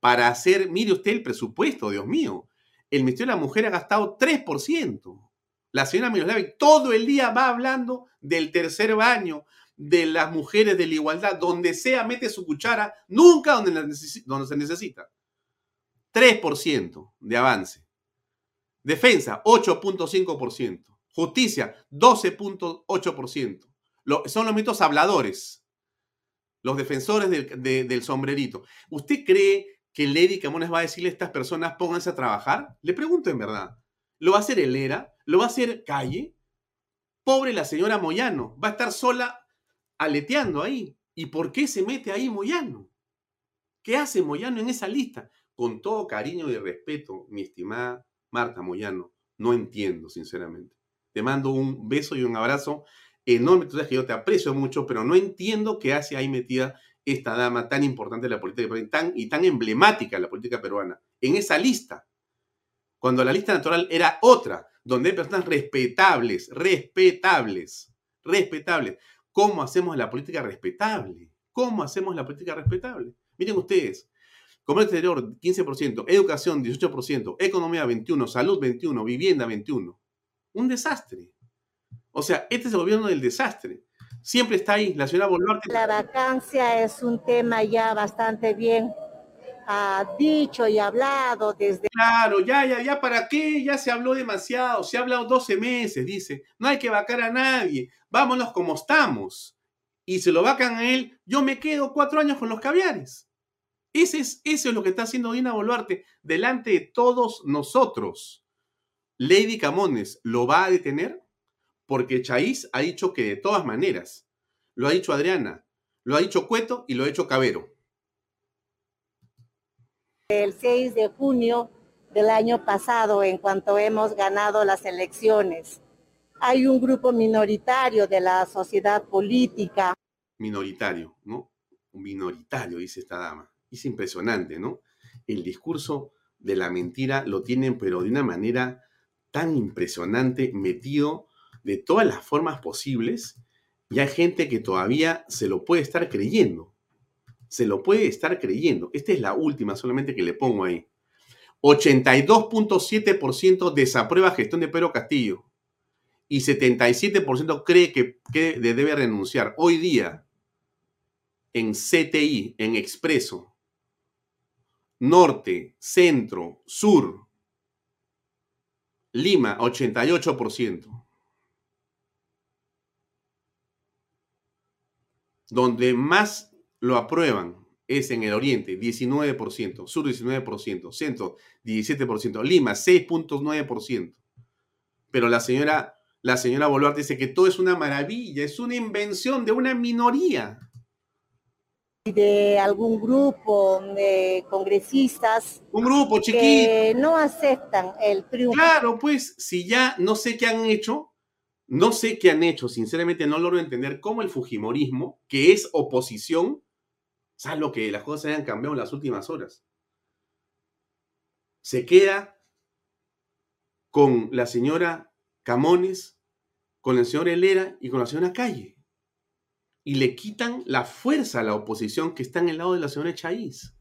Para hacer, mire usted el presupuesto, Dios mío. El Ministerio de la Mujer ha gastado 3%. La señora Miroslavi todo el día va hablando del tercer baño, de las mujeres, de la igualdad, donde sea mete su cuchara, nunca donde, se necesita. 3% de avance. Defensa, 8.5%. Justicia, 12.8%. son los mitos habladores, los defensores del sombrerito. ¿Usted cree que Lady Camones va a decirle a estas personas pónganse a trabajar? Le pregunto en verdad. ¿Lo va a hacer Elera? ¿Lo va a hacer Calle? Pobre la señora Moyano, va a estar sola aleteando ahí. ¿Y por qué se mete ahí Moyano? ¿Qué hace Moyano en esa lista? Con todo cariño y respeto, mi estimada Marta Moyano, no entiendo, sinceramente. Te mando un beso y un abrazo enorme. Tú sabes que yo te aprecio mucho, pero no entiendo qué hace ahí metida esta dama tan importante de la política peruana y tan emblemática de la política peruana en esa lista. Cuando la lista natural era otra, donde hay personas respetables, respetables, respetables. ¿Cómo hacemos la política respetable? ¿Cómo hacemos la política respetable? Miren ustedes, comercio exterior 15%, educación 18%, economía 21%, salud 21%, vivienda 21%. Un desastre. O sea, este es el gobierno del desastre. Siempre está ahí, la señora Boluarte. La vacancia es un tema ya bastante bien ha dicho y hablado desde... Claro, ya, ya, ya, ¿para qué? Ya se habló demasiado, se ha hablado 12 meses, dice. No hay que vacar a nadie, vámonos como estamos. Y se lo vacan a él, yo me quedo cuatro años con los caviares. Ese es, eso es lo que está haciendo Dina Boluarte delante de todos nosotros. Lady Camones lo va a detener porque Chaís ha dicho que de todas maneras, lo ha dicho Adriana, lo ha dicho Cueto y lo ha dicho Cabero. El 6 de junio del año pasado, en cuanto hemos ganado las elecciones, hay un grupo minoritario de la sociedad política. Minoritario, ¿no? Minoritario, dice esta dama. Es impresionante, ¿no? El discurso de la mentira lo tienen, pero de una manera tan impresionante, metido de todas las formas posibles, y hay gente que todavía se lo puede estar creyendo. Se lo puede estar creyendo. Esta es la última solamente que le pongo ahí. 82.7% desaprueba gestión de Pedro Castillo y 77% cree que, que debe renunciar. Hoy día, en CTI, en Expreso, Norte, Centro, Sur, Lima, 88%. Donde más lo aprueban es en el oriente, 19%, sur 19%, centro 17%, Lima 6.9%. Pero la señora, la señora Boluarte dice que todo es una maravilla, es una invención de una minoría. De algún grupo de congresistas. Un grupo chiquito. Que no aceptan el triunfo. Claro, pues, si ya no sé qué han hecho, no sé qué han hecho, sinceramente no logro entender cómo el Fujimorismo, que es oposición, salvo que las cosas hayan cambiado en las últimas horas, se queda con la señora Camones, con el señor Helera y con la señora Calle. Y le quitan la fuerza a la oposición que está en el lado de la señora Chaís.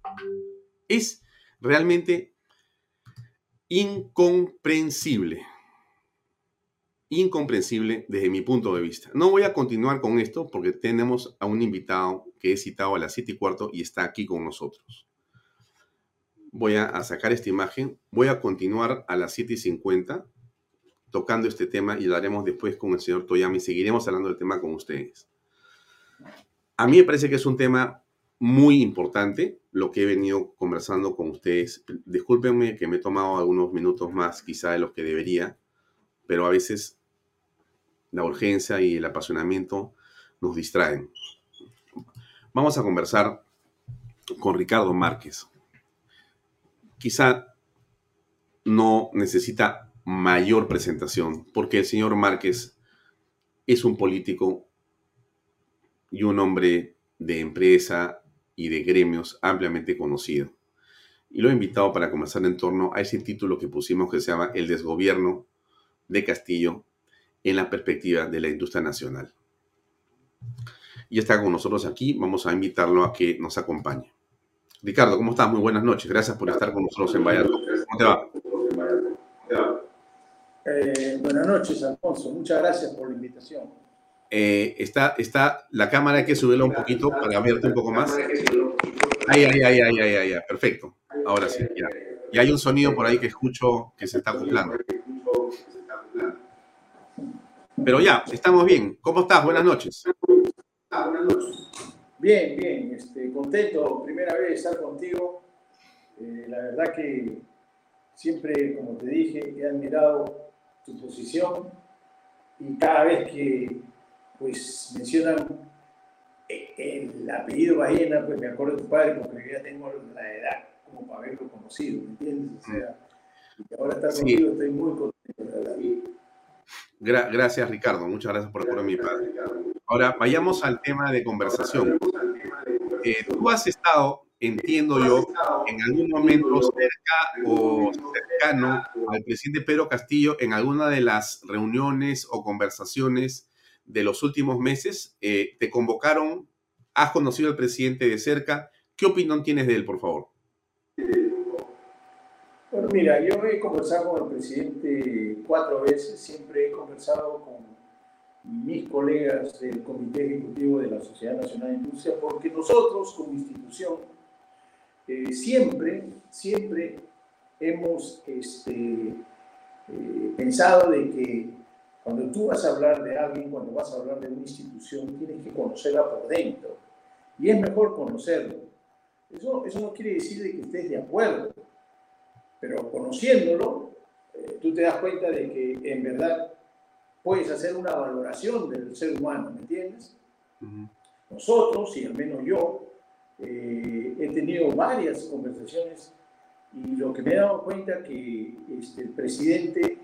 Es realmente incomprensible incomprensible desde mi punto de vista. No voy a continuar con esto porque tenemos a un invitado que he citado a las 7 y cuarto y está aquí con nosotros. Voy a, sacar esta imagen. Voy a continuar a las 7 y 50 tocando este tema y lo haremos después con el señor Toyama y seguiremos hablando del tema con ustedes. A mí me parece que es un tema muy importante lo que he venido conversando con ustedes. Discúlpenme que me he tomado algunos minutos más quizá de los que debería, pero a veces la urgencia y el apasionamiento nos distraen. Vamos a conversar con Ricardo Márquez. Quizá no necesita mayor presentación, porque el señor Márquez es un político y un hombre de empresa y de gremios ampliamente conocido. Y lo he invitado para conversar en torno a ese título que pusimos que se llama El desgobierno de Castillo en la perspectiva de la industria nacional. Y está con nosotros aquí, vamos a invitarlo a que nos acompañe. Ricardo, ¿cómo estás? Muy buenas noches, gracias por estar con nosotros en Valladolid. ¿Cómo te va? Eh, buenas noches, Alfonso, muchas gracias por la invitación. Eh, está, está, la cámara hay que subirla un poquito para verte un poco más. Ahí, ahí, ahí, ahí, ahí, ahí, perfecto. Ahora sí, ya. Y hay un sonido por ahí que escucho que se está acoplando. Pero ya, estamos bien. ¿Cómo estás? Buenas noches. Bien, bien. Este, contento, primera vez estar contigo. Eh, la verdad que siempre, como te dije, he admirado tu posición y cada vez que pues mencionan el apellido Ballena, pues me acuerdo de tu padre porque yo ya tengo la edad como para haberlo conocido, ¿me entiendes? O sea, y ahora estar contigo estoy muy contento, David. Gra gracias, Ricardo. Muchas gracias por recordar a mi padre. Ahora, vayamos al tema de conversación. Eh, tú has estado, entiendo yo, en algún momento cerca o cercano al presidente Pedro Castillo en alguna de las reuniones o conversaciones de los últimos meses. Eh, ¿Te convocaron? ¿Has conocido al presidente de cerca? ¿Qué opinión tienes de él, por favor? Bueno, mira, yo he conversado con el presidente cuatro veces, siempre he conversado con mis colegas del Comité Ejecutivo de la Sociedad Nacional de Industria, porque nosotros como institución eh, siempre, siempre hemos este, eh, pensado de que cuando tú vas a hablar de alguien, cuando vas a hablar de una institución, tienes que conocerla por dentro. Y es mejor conocerlo. Eso, eso no quiere decir de que estés de acuerdo, pero conociéndolo, eh, tú te das cuenta de que en verdad puedes hacer una valoración del ser humano, ¿me entiendes? Nosotros, y al menos yo, eh, he tenido varias conversaciones y lo que me he dado cuenta que este, el presidente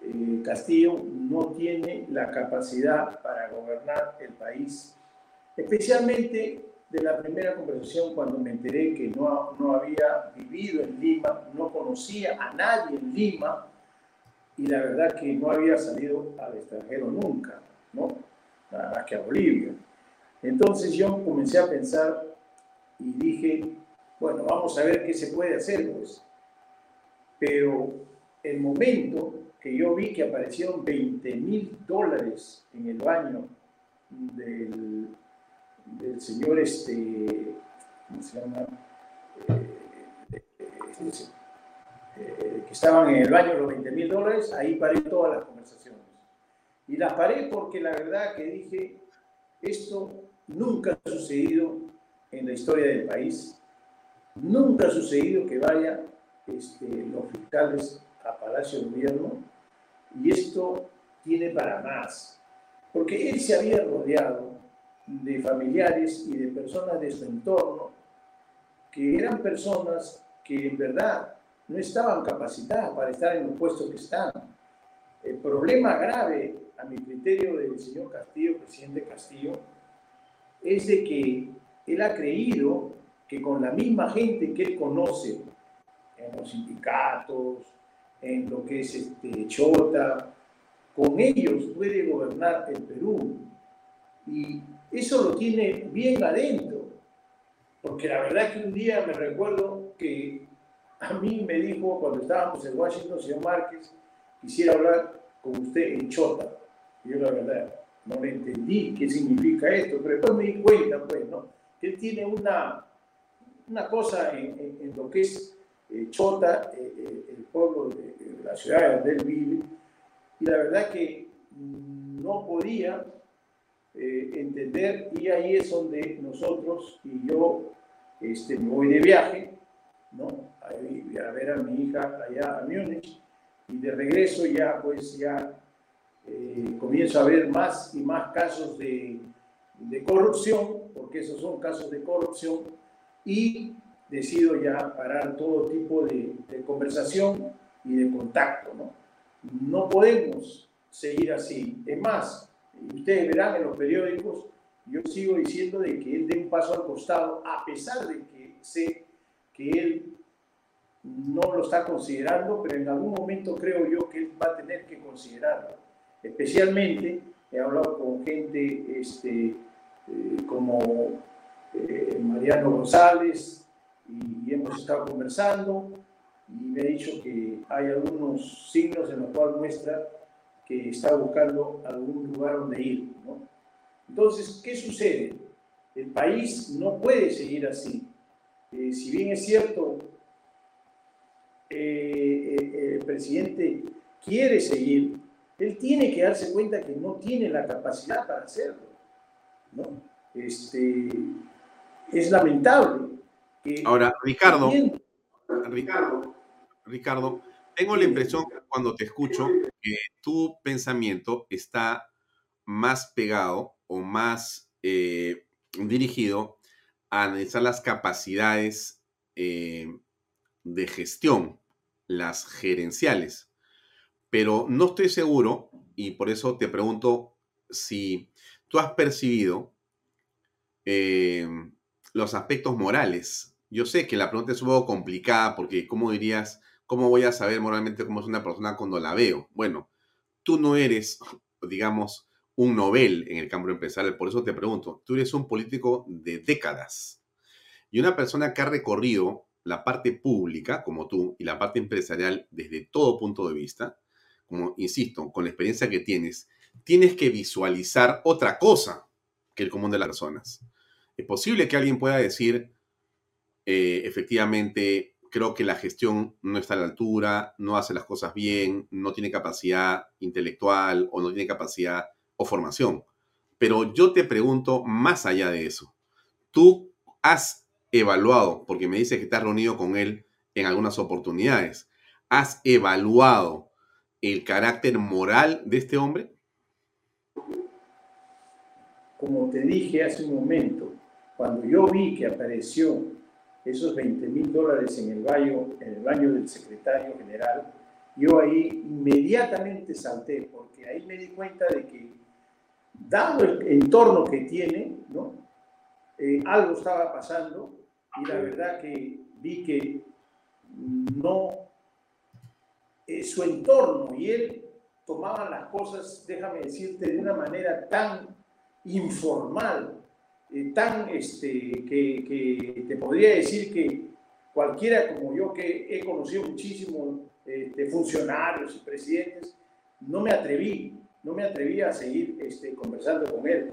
eh, Castillo no tiene la capacidad para gobernar el país, especialmente de la primera conversación cuando me enteré que no, no había vivido en Lima, no conocía a nadie en Lima y la verdad que no había salido al extranjero nunca, ¿no? Nada más que a Bolivia. Entonces yo comencé a pensar y dije, bueno, vamos a ver qué se puede hacer, pues. Pero el momento que yo vi que aparecieron 20 mil dólares en el baño del del señor, este, ¿cómo se llama? Eh, eh, que estaban en el baño los 20 mil dólares, ahí paré todas las conversaciones. Y las paré porque la verdad que dije, esto nunca ha sucedido en la historia del país, nunca ha sucedido que vayan este, los fiscales a Palacio de Gobierno y esto tiene para más, porque él se había rodeado de familiares y de personas de su entorno que eran personas que en verdad no estaban capacitadas para estar en los puestos que están. El problema grave, a mi criterio, del señor Castillo, presidente Castillo, es de que él ha creído que con la misma gente que él conoce en los sindicatos, en lo que es este, Chota, con ellos puede gobernar el Perú. Y eso lo tiene bien adentro. Porque la verdad que un día me recuerdo que a mí me dijo cuando estábamos en Washington, señor Márquez, quisiera hablar con usted en Chota. Yo la verdad no le entendí qué significa esto, pero después me di cuenta, pues, ¿no? Que él tiene una, una cosa en, lo que es eh, Chota, eh, eh, el pueblo de, de, la ciudad donde él vive, y la verdad que no podía eh, entender y ahí es donde nosotros y yo este, me voy de viaje, ¿no? A, ver a mi hija allá a Múnich y de regreso ya pues ya eh, comienzo a ver más y más casos de, de corrupción, porque esos son casos de corrupción, y decido ya parar todo tipo de, de, conversación y de contacto. ¿no? no podemos seguir así. Es más, ustedes verán en los periódicos, yo sigo diciendo de que él dé un paso al costado, a pesar de que sé que él no lo está considerando, pero en algún momento creo yo que él va a tener que considerarlo. Especialmente he hablado con gente este, eh, como eh, Mariano González y, y hemos estado conversando y me ha dicho que hay algunos signos en los cuales muestra que está buscando algún lugar donde ir. ¿no? Entonces, ¿qué sucede? El país no puede seguir así. Eh, si bien es cierto, eh, eh, el presidente quiere seguir, él tiene que darse cuenta que no tiene la capacidad para hacerlo. ¿no? Este, es lamentable. Que Ahora, Ricardo, Ricardo, Ricardo, tengo la impresión cuando te escucho que tu pensamiento está más pegado o más eh, dirigido a analizar las capacidades eh, de gestión, las gerenciales. Pero no estoy seguro, y por eso te pregunto si tú has percibido eh, los aspectos morales. Yo sé que la pregunta es un poco complicada porque, ¿cómo dirías, cómo voy a saber moralmente cómo es una persona cuando la veo? Bueno, tú no eres, digamos, un novel en el campo empresarial, por eso te pregunto, tú eres un político de décadas y una persona que ha recorrido la parte pública, como tú, y la parte empresarial desde todo punto de vista, como insisto, con la experiencia que tienes, tienes que visualizar otra cosa que el común de las personas. Es posible que alguien pueda decir, eh, efectivamente, creo que la gestión no está a la altura, no hace las cosas bien, no tiene capacidad intelectual o no tiene capacidad o formación. Pero yo te pregunto más allá de eso. ¿Tú has evaluado, porque me dices que te has reunido con él en algunas oportunidades, has evaluado el carácter moral de este hombre? Como te dije hace un momento, cuando yo vi que apareció esos 20 mil dólares en el, baño, en el baño del secretario general, yo ahí inmediatamente salté, porque ahí me di cuenta de que, dado el entorno que tiene, ¿no? Eh, algo estaba pasando y la verdad que vi que no, eh, su entorno y él tomaban las cosas, déjame decirte, de una manera tan informal, eh, tan este, que, que, te podría decir que cualquiera como yo que he conocido muchísimos este, funcionarios y presidentes, no me atreví, no me atreví a seguir este, conversando con él.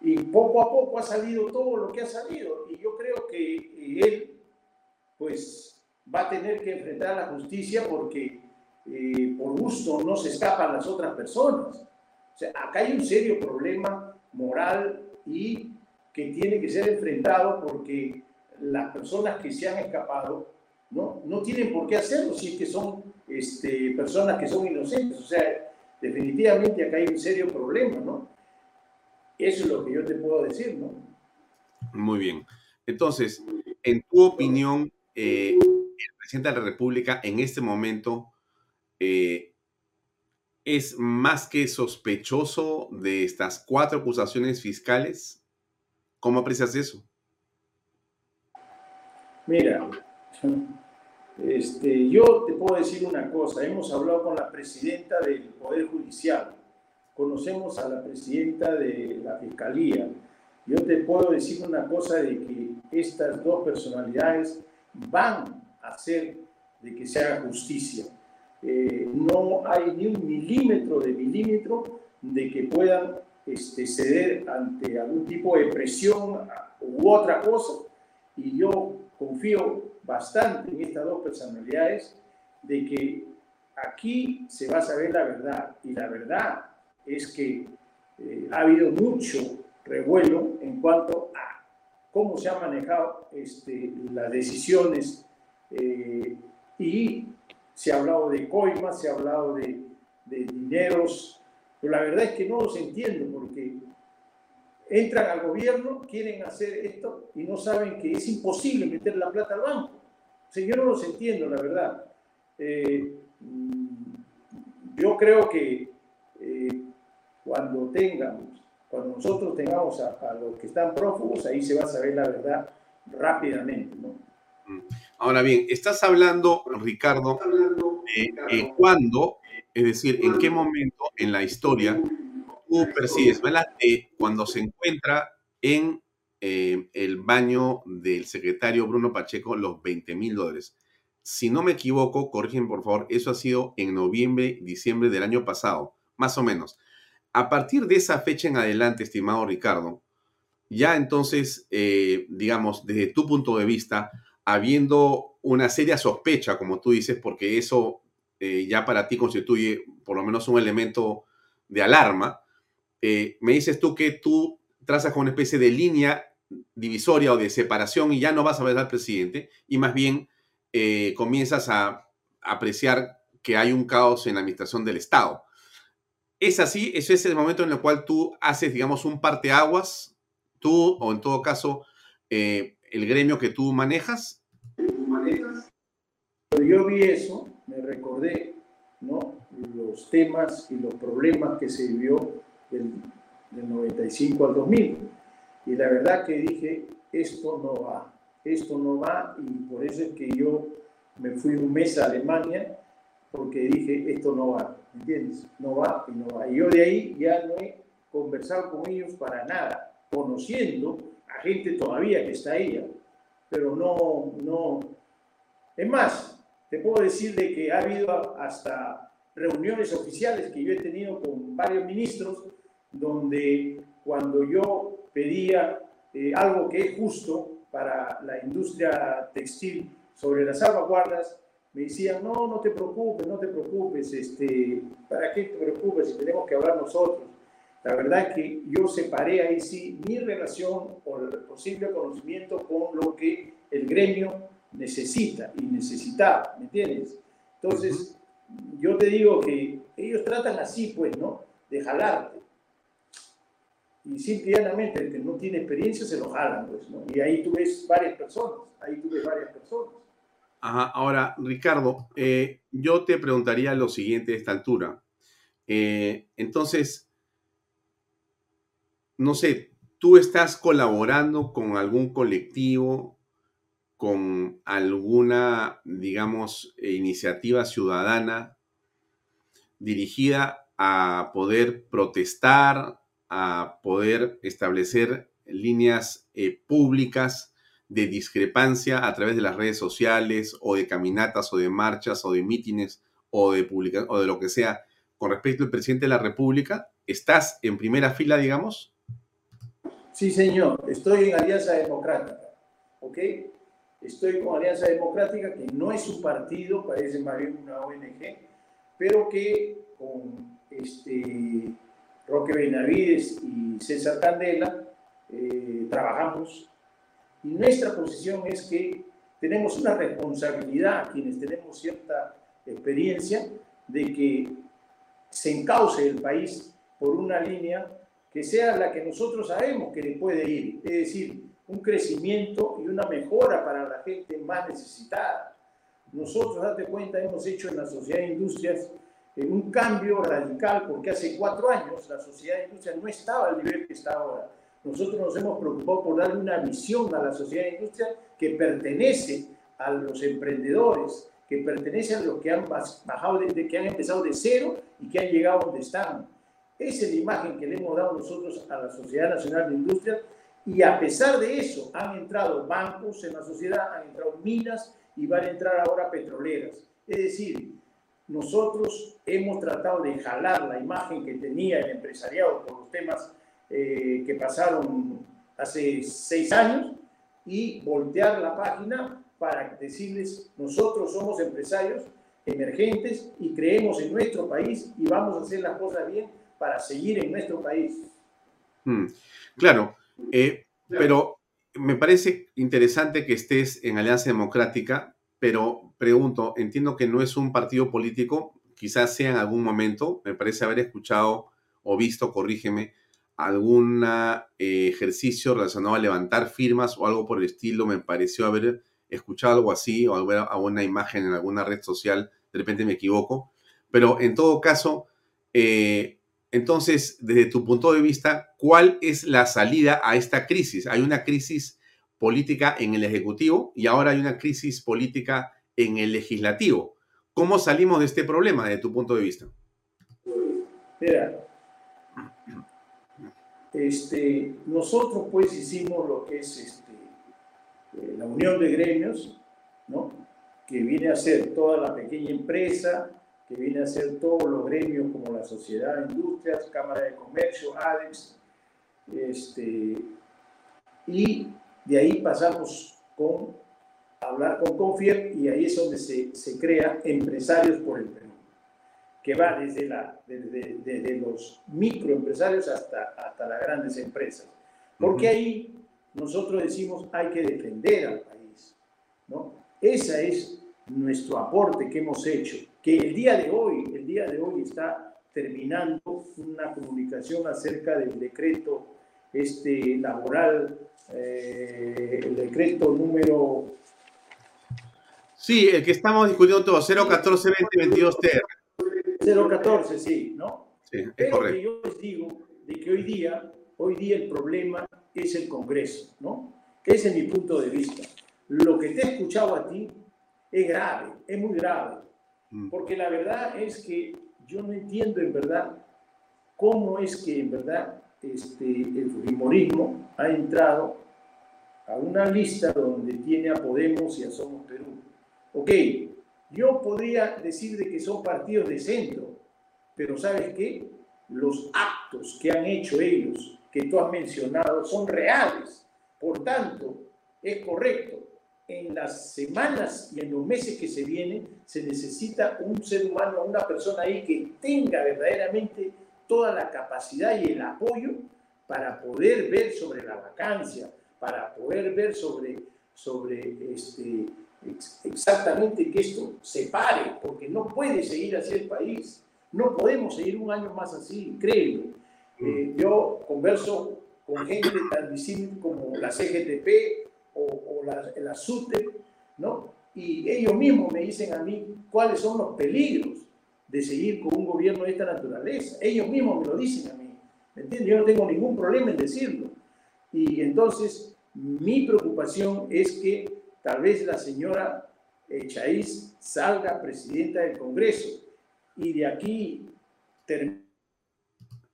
Y poco a poco ha salido todo lo que ha salido. Y yo creo que él, pues, va a tener que enfrentar a la justicia porque eh, por gusto no se escapan las otras personas. O sea, acá hay un serio problema moral y que tiene que ser enfrentado porque las personas que se han escapado no, no tienen por qué hacerlo si es que son este, personas que son inocentes. O sea, definitivamente acá hay un serio problema, ¿no? Eso es lo que yo te puedo decir, ¿no? Muy bien. Entonces, en tu opinión, eh, el presidente de la República en este momento eh, es más que sospechoso de estas cuatro acusaciones fiscales. ¿Cómo aprecias eso? Mira, este, yo te puedo decir una cosa. Hemos hablado con la presidenta del Poder Judicial conocemos a la presidenta de la Fiscalía. Yo te puedo decir una cosa de que estas dos personalidades van a hacer de que se haga justicia. Eh, no hay ni un milímetro de milímetro de que puedan este, ceder ante algún tipo de presión u otra cosa. Y yo confío bastante en estas dos personalidades de que aquí se va a saber la verdad. Y la verdad es que eh, ha habido mucho revuelo en cuanto a cómo se han manejado este, las decisiones eh, y se ha hablado de coimas, se ha hablado de, de dineros, pero la verdad es que no los entiendo porque entran al gobierno, quieren hacer esto y no saben que es imposible meter la plata al banco. O sea, yo no los entiendo, la verdad. Eh, yo creo que cuando tengamos, cuando nosotros tengamos a, los que están prófugos, ahí se va a saber la verdad rápidamente, ¿no? Mm. Ahora bien, estás hablando, Ricardo, de cuándo, es decir, en qué momento en la historia tú percibes, cuando se encuentra en eh, el baño del secretario Bruno Pacheco los 20 mil dólares. Si no me equivoco, corrigen por favor, eso ha sido en noviembre, diciembre del año pasado, más o menos. A partir de esa fecha en adelante, estimado Ricardo, ya entonces, eh, digamos, desde tu punto de vista, habiendo una seria sospecha, como tú dices, porque eso eh, ya para ti constituye por lo menos un elemento de alarma, eh, me dices tú que tú trazas con una especie de línea divisoria o de separación y ya no vas a ver al presidente y más bien eh, comienzas a apreciar que hay un caos en la administración del Estado. ¿Es así? ¿Ese es el momento en el cual tú haces, digamos, un parteaguas, tú o en todo caso el gremio que tú manejas? Yo vi eso, me recordé ¿no? los temas y los problemas que se vivió del, del 95 al 2000. Y la verdad que dije, esto no va, esto no va, y por eso es que yo me fui un mes a Alemania, porque dije, esto no va, ¿entiendes? No va y no va. Y yo de ahí ya no he conversado con ellos para nada, conociendo a gente todavía que está ahí, pero no, no. Es más, te puedo decir de que ha habido hasta reuniones oficiales que yo he tenido con varios ministros, donde cuando yo pedía eh, algo que es justo para la industria textil sobre las salvaguardas, me decían, no, no te preocupes, no te preocupes, este, ¿para qué te preocupes si tenemos que hablar nosotros? La verdad es que yo separé ahí sí mi relación o el posible conocimiento con lo que el gremio necesita y necesitaba, ¿me entiendes? Entonces, yo te digo que ellos tratan así, pues, ¿no? De jalarte. Y simplemente el que no tiene experiencia se lo jalan, pues, ¿no? Y ahí tú ves varias personas, ahí tú ves varias personas. Ajá. Ahora, Ricardo, eh, yo te preguntaría lo siguiente a esta altura. Eh, entonces, no sé, ¿tú estás colaborando con algún colectivo, con alguna, digamos, iniciativa ciudadana dirigida a poder protestar, a poder establecer líneas eh, públicas de discrepancia a través de las redes sociales o de caminatas o de marchas o de mítines o de, o de lo que sea con respecto al presidente de la República? ¿Estás en primera fila, digamos? Sí, señor. Estoy en Alianza Democrática. ¿Ok? Estoy con Alianza Democrática, que no es un partido, parece más bien una ONG, pero que con este, Roque Benavides y César Candela eh, trabajamos. Y nuestra posición es que tenemos una responsabilidad, quienes tenemos cierta experiencia, de que se encauce el país por una línea que sea la que nosotros sabemos que le puede ir, es decir, un crecimiento una mejora para la gente más necesitada. Nosotros, date cuenta, hemos hecho en la sociedad de industrias eh, un cambio radical porque hace cuatro años la sociedad de industrias no estaba al nivel que está ahora. Nosotros nos hemos preocupado por darle una visión a la sociedad de industrias que pertenece a los emprendedores, que pertenece a los que han bajado, de, que han empezado de cero y que han llegado donde están. Esa es la imagen que le hemos dado nosotros a la Sociedad Nacional de Industrias y a pesar de eso han entrado bancos en la sociedad, han entrado minas y van a entrar ahora petroleras. Es decir, nosotros hemos tratado de jalar la imagen que tenía el empresariado por los temas eh, que pasaron hace seis años y voltear la página para decirles, nosotros somos empresarios emergentes y creemos en nuestro país y vamos a hacer las cosas bien para seguir en nuestro país. Mm, claro, eh, pero me parece interesante que estés en Alianza Democrática, pero pregunto, entiendo que no es un partido político, quizás sea en algún momento, me parece haber escuchado o visto, corrígeme, algún eh, ejercicio relacionado a levantar firmas o algo por el estilo, me pareció haber escuchado algo así o alguna imagen en alguna red social, de repente me equivoco, pero en todo caso, eh, entonces, desde tu punto de vista, ¿cuál es la salida a esta crisis? Hay una crisis política en el Ejecutivo y ahora hay una crisis política en el Legislativo. ¿Cómo salimos de este problema desde tu punto de vista? Mira, este, nosotros pues hicimos lo que es este, eh, la unión de gremios, ¿no? que viene a ser toda la pequeña empresa, que viene a ser todos los gremios como la Sociedad de Industrias, Cámara de Comercio, ADEX, este, y de ahí pasamos con hablar con Confier y ahí es donde se, se crea Empresarios por el Perú, que va desde, la, desde, desde los microempresarios hasta, hasta las grandes empresas. Porque ahí nosotros decimos hay que defender al país. ¿no? Esa es nuestro aporte que hemos hecho, que el día de hoy, el día de hoy está terminando una comunicación acerca del decreto este, laboral, eh, el decreto número... Sí, el que estamos discutiendo todo, 014 2022 TR. 014, sí, ¿no? Sí, es Pero correcto. que yo les digo de que hoy día, hoy día el problema es el Congreso, ¿no? Ese es mi punto de vista. Lo que te he escuchado a ti es grave, es muy grave. Porque la verdad es que yo no entiendo en verdad cómo es que en verdad este, el fujimorismo ha entrado a una lista donde tiene a Podemos y a Somos Perú. Ok, yo podría decir de que son partidos de centro, pero ¿sabes qué? Los actos que han hecho ellos, que tú has mencionado, son reales. Por tanto, es correcto. En las semanas y en los meses que se vienen, se necesita un ser humano, una persona ahí que tenga verdaderamente toda la capacidad y el apoyo para poder ver sobre la vacancia, para poder ver sobre, sobre este, ex- exactamente que esto se pare, porque no puede seguir así el país. No podemos seguir un año más así, créeme. Eh, yo converso con gente tan disímil como la CGTP o, la, la ¿no? Y ellos mismos me dicen a mí cuáles son los peligros de seguir con un gobierno de esta naturaleza. Ellos mismos me lo dicen a mí. ¿Me entiendes? Yo no tengo ningún problema en decirlo. Y entonces, mi preocupación es que tal vez la señora Chaiz salga presidenta del Congreso y de aquí termine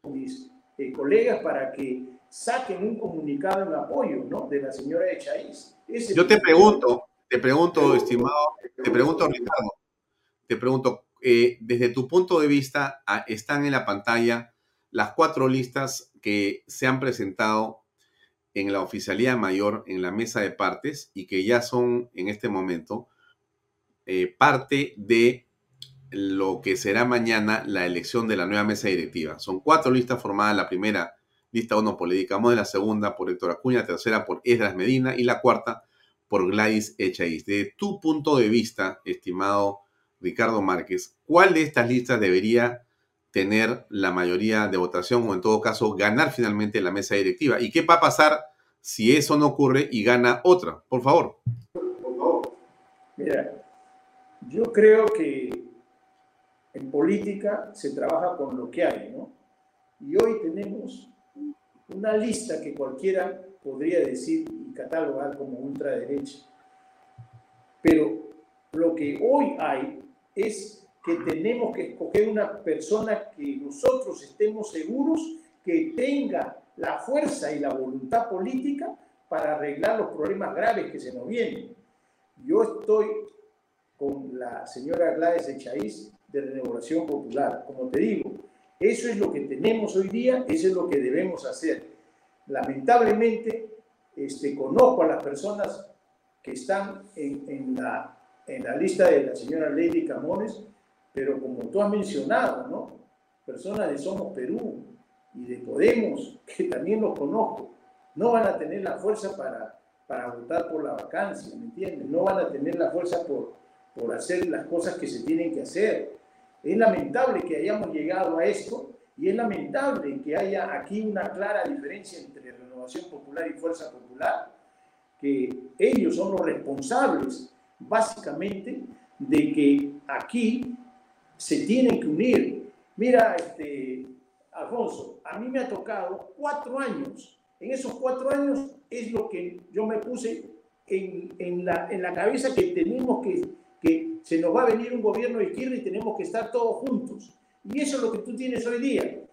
con mis eh, colegas para que saquen un comunicado en apoyo ¿no? de la señora de. Ese Yo te pregunto, te pregunto, estimado, te pregunto, Ricardo, te pregunto, eh, desde tu punto de vista, ah, están en la pantalla las cuatro listas que se han presentado en la oficialía mayor, en la mesa de partes, y que ya son en este momento eh, parte de lo que será mañana la elección de la nueva mesa directiva. Son cuatro listas formadas, la primera lista 1 por Camón, la segunda por Héctor Acuña, tercera por Esdras Medina y la cuarta por Gladys Echaíz. De tu punto de vista, estimado Ricardo Márquez, ¿cuál de estas listas debería tener la mayoría de votación o en todo caso ganar finalmente la mesa directiva? ¿Y qué va a pasar si eso no ocurre y gana otra? Por favor. Mira, yo creo que en política se trabaja con lo que hay, ¿no? Y hoy tenemos una lista que cualquiera podría decir y catalogar como ultraderecha. Pero lo que hoy hay es que tenemos que escoger una persona que nosotros estemos seguros que tenga la fuerza y la voluntad política para arreglar los problemas graves que se nos vienen. Yo estoy con la señora Gladys Echaíz de Renovación Popular. Como te digo, eso es lo que tenemos hoy día, eso es lo que debemos hacer. Lamentablemente, este, conozco a las personas que están en, en la, en la lista de la señora Lady Camones, pero como tú has mencionado, ¿no? Personas de Somos Perú y de Podemos, que también los conozco, no van a tener la fuerza para, para votar por la vacancia, ¿me entiendes? No van a tener la fuerza por, por hacer las cosas que se tienen que hacer. Es lamentable que hayamos llegado a esto y es lamentable que haya aquí una clara diferencia entre Renovación Popular y Fuerza Popular, que ellos son los responsables básicamente de que aquí se tienen que unir. Mira, este, Alfonso, a mí me ha tocado cuatro años. En esos cuatro años es lo que yo me puse en, en la, en la cabeza que tenemos que, que se nos va a venir un gobierno de izquierda y tenemos que estar todos juntos. Y eso es lo que tú tienes hoy día,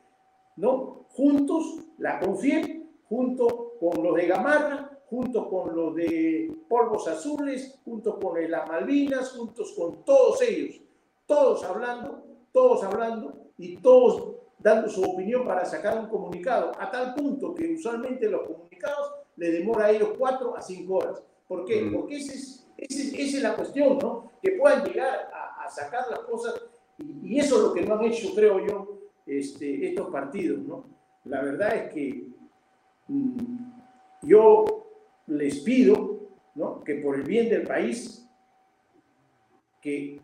¿no? Juntos, la CONFIEP, junto con los de Gamarra, junto con los de Polvos Azules, junto con las Malvinas, juntos con todos ellos, todos hablando, todos hablando y todos dando su opinión para sacar un comunicado, a tal punto que usualmente los comunicados le demora a ellos cuatro a cinco horas. ¿Por qué? Mm. Porque ese es, esa es la cuestión, ¿no? Que puedan llegar a, sacar las cosas y, y eso es lo que no han hecho, creo yo, este, estos partidos, ¿no? La verdad es que mm, yo les pido, ¿no? Que por el bien del país que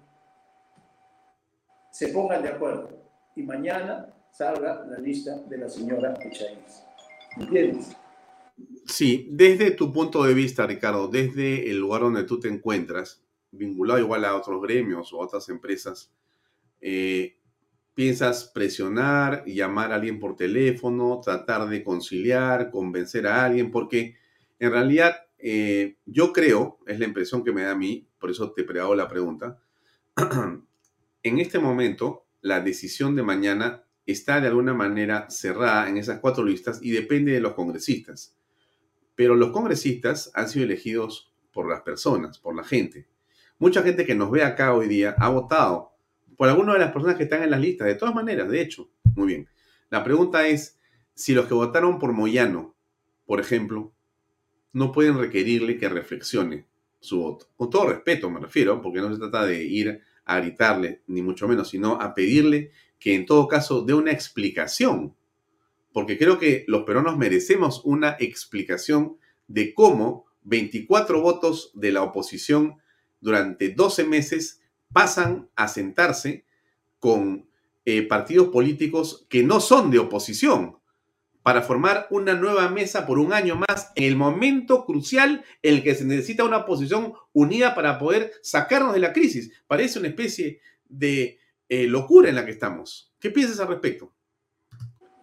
se pongan de acuerdo y mañana salga la lista de la señora Echaíz. ¿Entiendes? Sí, desde tu punto de vista, Ricardo, desde el lugar donde tú te encuentras, vinculado igual a otros gremios o otras empresas, eh, piensas presionar, llamar a alguien por teléfono, tratar de conciliar, convencer a alguien, porque en realidad eh, yo creo, es la impresión que me da a mí, por eso te hago la pregunta, en este momento la decisión de mañana está de alguna manera cerrada en esas cuatro listas y depende de los congresistas. Pero los congresistas han sido elegidos por las personas, por la gente. Mucha gente que nos ve acá hoy día ha votado por alguna de las personas que están en las listas, de todas maneras, de hecho. Muy bien. La pregunta es si los que votaron por Moyano, por ejemplo, no pueden requerirle que reflexione su voto. Con todo respeto me refiero, porque no se trata de ir a gritarle, ni mucho menos, sino a pedirle que en todo caso dé una explicación. Porque creo que los peruanos merecemos una explicación de cómo 24 votos de la oposición durante 12 meses pasan a sentarse con eh, partidos políticos que no son de oposición para formar una nueva mesa por un año más en el momento crucial en el que se necesita una oposición unida para poder sacarnos de la crisis. Parece una especie de eh, locura en la que estamos. ¿Qué piensas al respecto?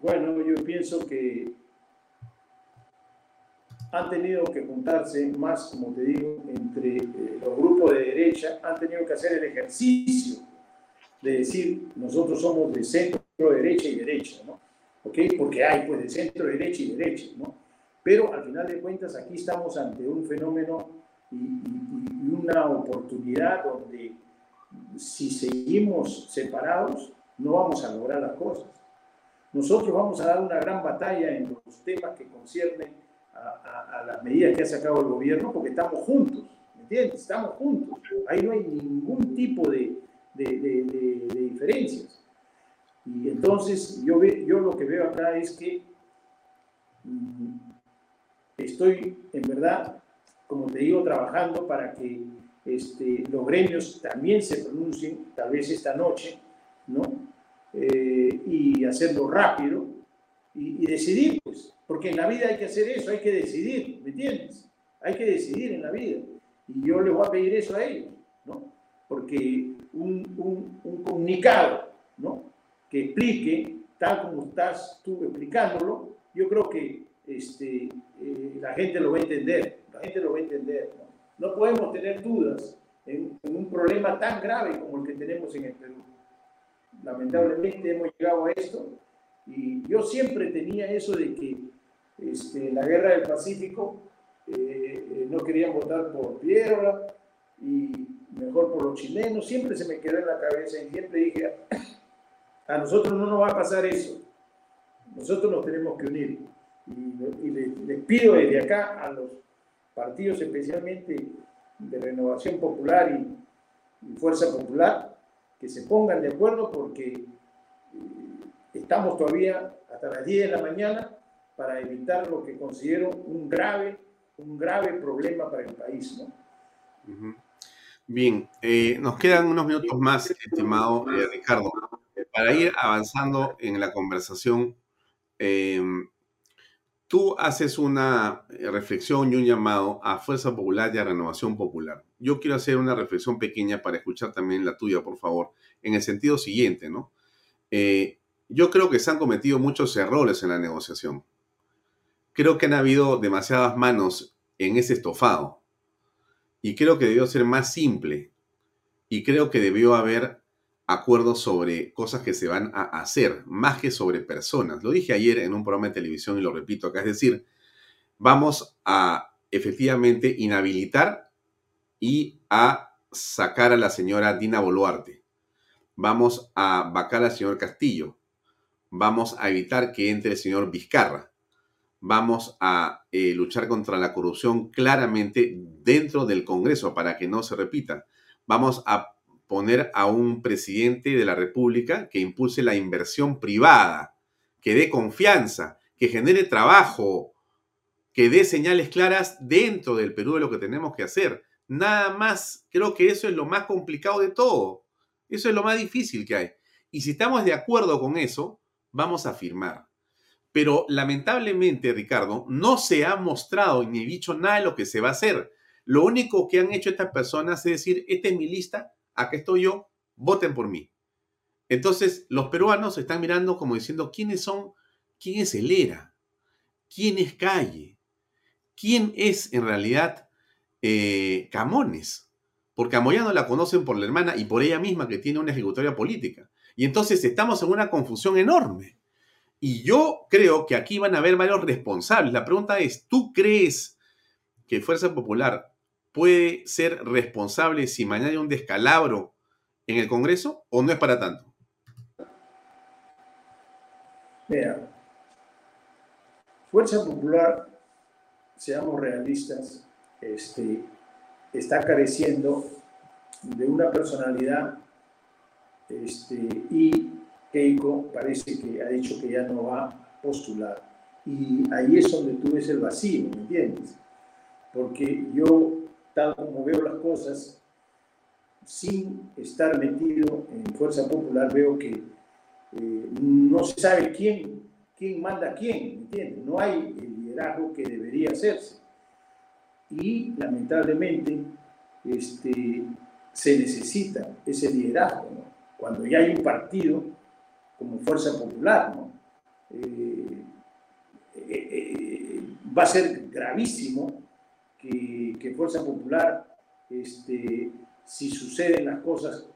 Bueno, yo pienso que han tenido que juntarse más, como te digo, entre eh, los grupos de derecha, han tenido que hacer el ejercicio de decir, nosotros somos de centro, derecha y derecha, ¿no? ¿Ok? Porque hay, pues, de centro, derecha y derecha, ¿no? Pero al final de cuentas, aquí estamos ante un fenómeno y, y una oportunidad donde si seguimos separados, no vamos a lograr las cosas. Nosotros vamos a dar una gran batalla en los temas que conciernen a, las medidas que ha sacado el gobierno porque estamos juntos, ¿me entiendes? Estamos juntos. Ahí no hay ningún tipo de, de, diferencias. Y entonces yo, ve, yo lo que veo acá es que mm, estoy en verdad, como te digo, trabajando para que este, los gremios también se pronuncien, tal vez esta noche, ¿no? Eh, y hacerlo rápido y, decidir, pues, porque en la vida hay que hacer eso, hay que decidir, ¿me entiendes? Hay que decidir en la vida. Y yo les voy a pedir eso a ellos, ¿no? Porque un, un, comunicado, ¿no? Que explique, tal como estás tú explicándolo, yo creo que este, eh, la gente lo va a entender, la gente lo va a entender, ¿no? No podemos tener dudas en, un problema tan grave como el que tenemos en el Perú. Lamentablemente hemos llegado a esto y yo siempre tenía eso de que este, la guerra del Pacífico eh, eh, no querían votar por Piedra y mejor por los chilenos. Siempre se me quedó en la cabeza y siempre dije, a nosotros no nos va a pasar eso. Nosotros nos tenemos que unir. Y, les pido desde acá a los partidos especialmente de Renovación Popular y, Fuerza Popular, que se pongan de acuerdo porque eh, estamos todavía hasta las 10 de la mañana para evitar lo que considero un grave, un grave problema para el país. ¿no? Bien, eh, nos quedan unos minutos más, estimado eh, Ricardo, para ir avanzando en la conversación. Tú haces una reflexión y un llamado a Fuerza Popular y a Renovación Popular. Yo quiero hacer una reflexión pequeña para escuchar también la tuya, por favor, en el sentido siguiente, ¿no? Eh, yo creo que se han cometido muchos errores en la negociación. Creo que han habido demasiadas manos en ese estofado. Y creo que debió ser más simple. Y creo que debió haber acuerdos sobre cosas que se van a hacer, más que sobre personas. Lo dije ayer en un programa de televisión y lo repito acá, es decir, vamos a efectivamente inhabilitar y a sacar a la señora Dina Boluarte. Vamos a vacar al señor Castillo. Vamos a evitar que entre el señor Vizcarra. Vamos a eh, luchar contra la corrupción claramente dentro del Congreso para que no se repita. Vamos a poner a un presidente de la República que impulse la inversión privada, que dé confianza, que genere trabajo, que dé señales claras dentro del Perú de lo que tenemos que hacer. Nada más, creo que eso es lo más complicado de todo. Eso es lo más difícil que hay. Y si estamos de acuerdo con eso, vamos a firmar. Pero lamentablemente, Ricardo, no se ha mostrado ni dicho nada de lo que se va a hacer. Lo único que han hecho estas personas es decir, esta es mi lista, acá estoy yo, voten por mí. Entonces, los peruanos están mirando como diciendo, ¿quiénes son? ¿Quién es el ERA? ¿Quién es Calle? ¿Quién es en realidad eh, Camones? Porque a Moyano la conocen por la hermana y por ella misma que tiene una ejecutoria política. Y entonces estamos en una confusión enorme. Y yo creo que aquí van a haber varios responsables. La pregunta es, ¿tú crees que Fuerza Popular puede ser responsable si mañana hay un descalabro en el Congreso o no es para tanto? Mira, Fuerza Popular, seamos realistas, este, está careciendo de una personalidad este, y Keiko parece que ha dicho que ya no va a postular. Y ahí es donde tú ves el vacío, ¿me entiendes? Porque yo, tal como veo las cosas, sin estar metido en Fuerza Popular, veo que eh, no se sabe quién, quién manda a quién, ¿me entiendes? No hay el liderazgo que debería hacerse. Y lamentablemente este, se necesita ese liderazgo. Cuando ya hay un partido como Fuerza Popular. Eh, eh, eh, va a ser gravísimo que, que Fuerza Popular, este, si suceden las cosas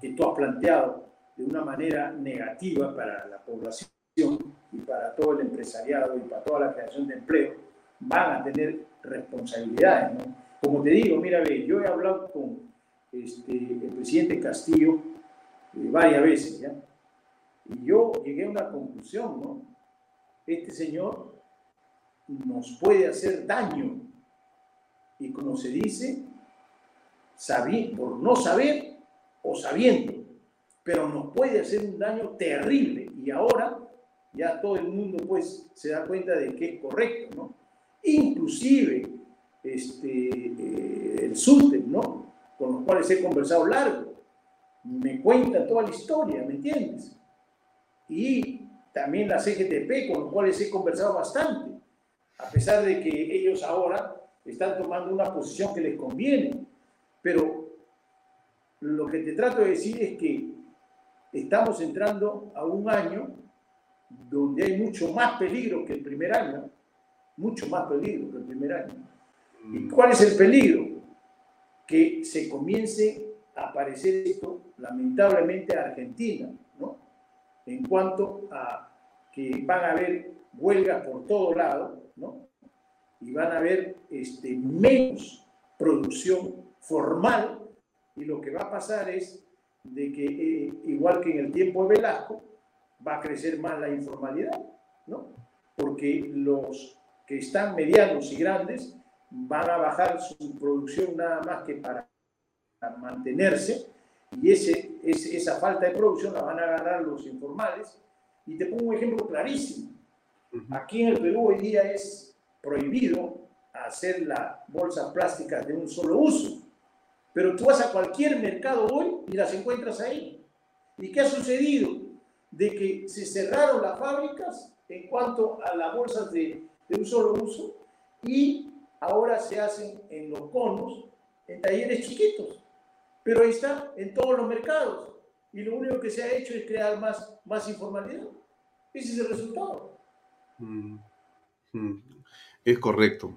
que tú has planteado de una manera negativa para la población y para todo el empresariado y para toda la creación de empleo, van a tener responsabilidades. ¿no? Como te digo, mira, ve, yo he hablado con este, el presidente Castillo varias veces, ¿ya? Y yo llegué a una conclusión, ¿no? Este señor nos puede hacer daño. Y como se dice, por no saber o sabiendo, pero nos puede hacer un daño terrible. Y ahora ya todo el mundo pues se da cuenta de que es correcto, ¿no? Inclusive este, eh, el SUTEP, ¿no? Con los cuales he conversado largo, me cuenta toda la historia, ¿me entiendes? y también la CGTP, con los cuales he conversado bastante, a pesar de que ellos ahora están tomando una posición que les conviene. Pero lo que te trato de decir es que estamos entrando a un año donde hay mucho más peligro que el primer año, mucho más peligro que el primer año. ¿Y cuál es el peligro? Que se comience a aparecer esto, lamentablemente, a Argentina, ¿no? en cuanto a que van a haber huelgas por todo lado, ¿no? Y van a haber este, menos producción formal y lo que va a pasar es de que, eh, igual que en el tiempo de Velasco, va a crecer más la informalidad, ¿no? Porque los que están medianos y grandes van a bajar su producción nada más que para mantenerse y ese, esa falta de producción la van a ganar los informales. Y te pongo un ejemplo clarísimo. Aquí en el Perú hoy día es prohibido hacer las bolsas plásticas de un solo uso. Pero tú vas a cualquier mercado hoy y las encuentras ahí. ¿Y qué ha sucedido? De que se cerraron las fábricas en cuanto a las bolsas de, de un solo uso y ahora se hacen en los conos en talleres chiquitos pero ahí está en todos los mercados. Y lo único que se ha hecho es crear más, más informalidad. Ese es el resultado. Mm, mm, es correcto.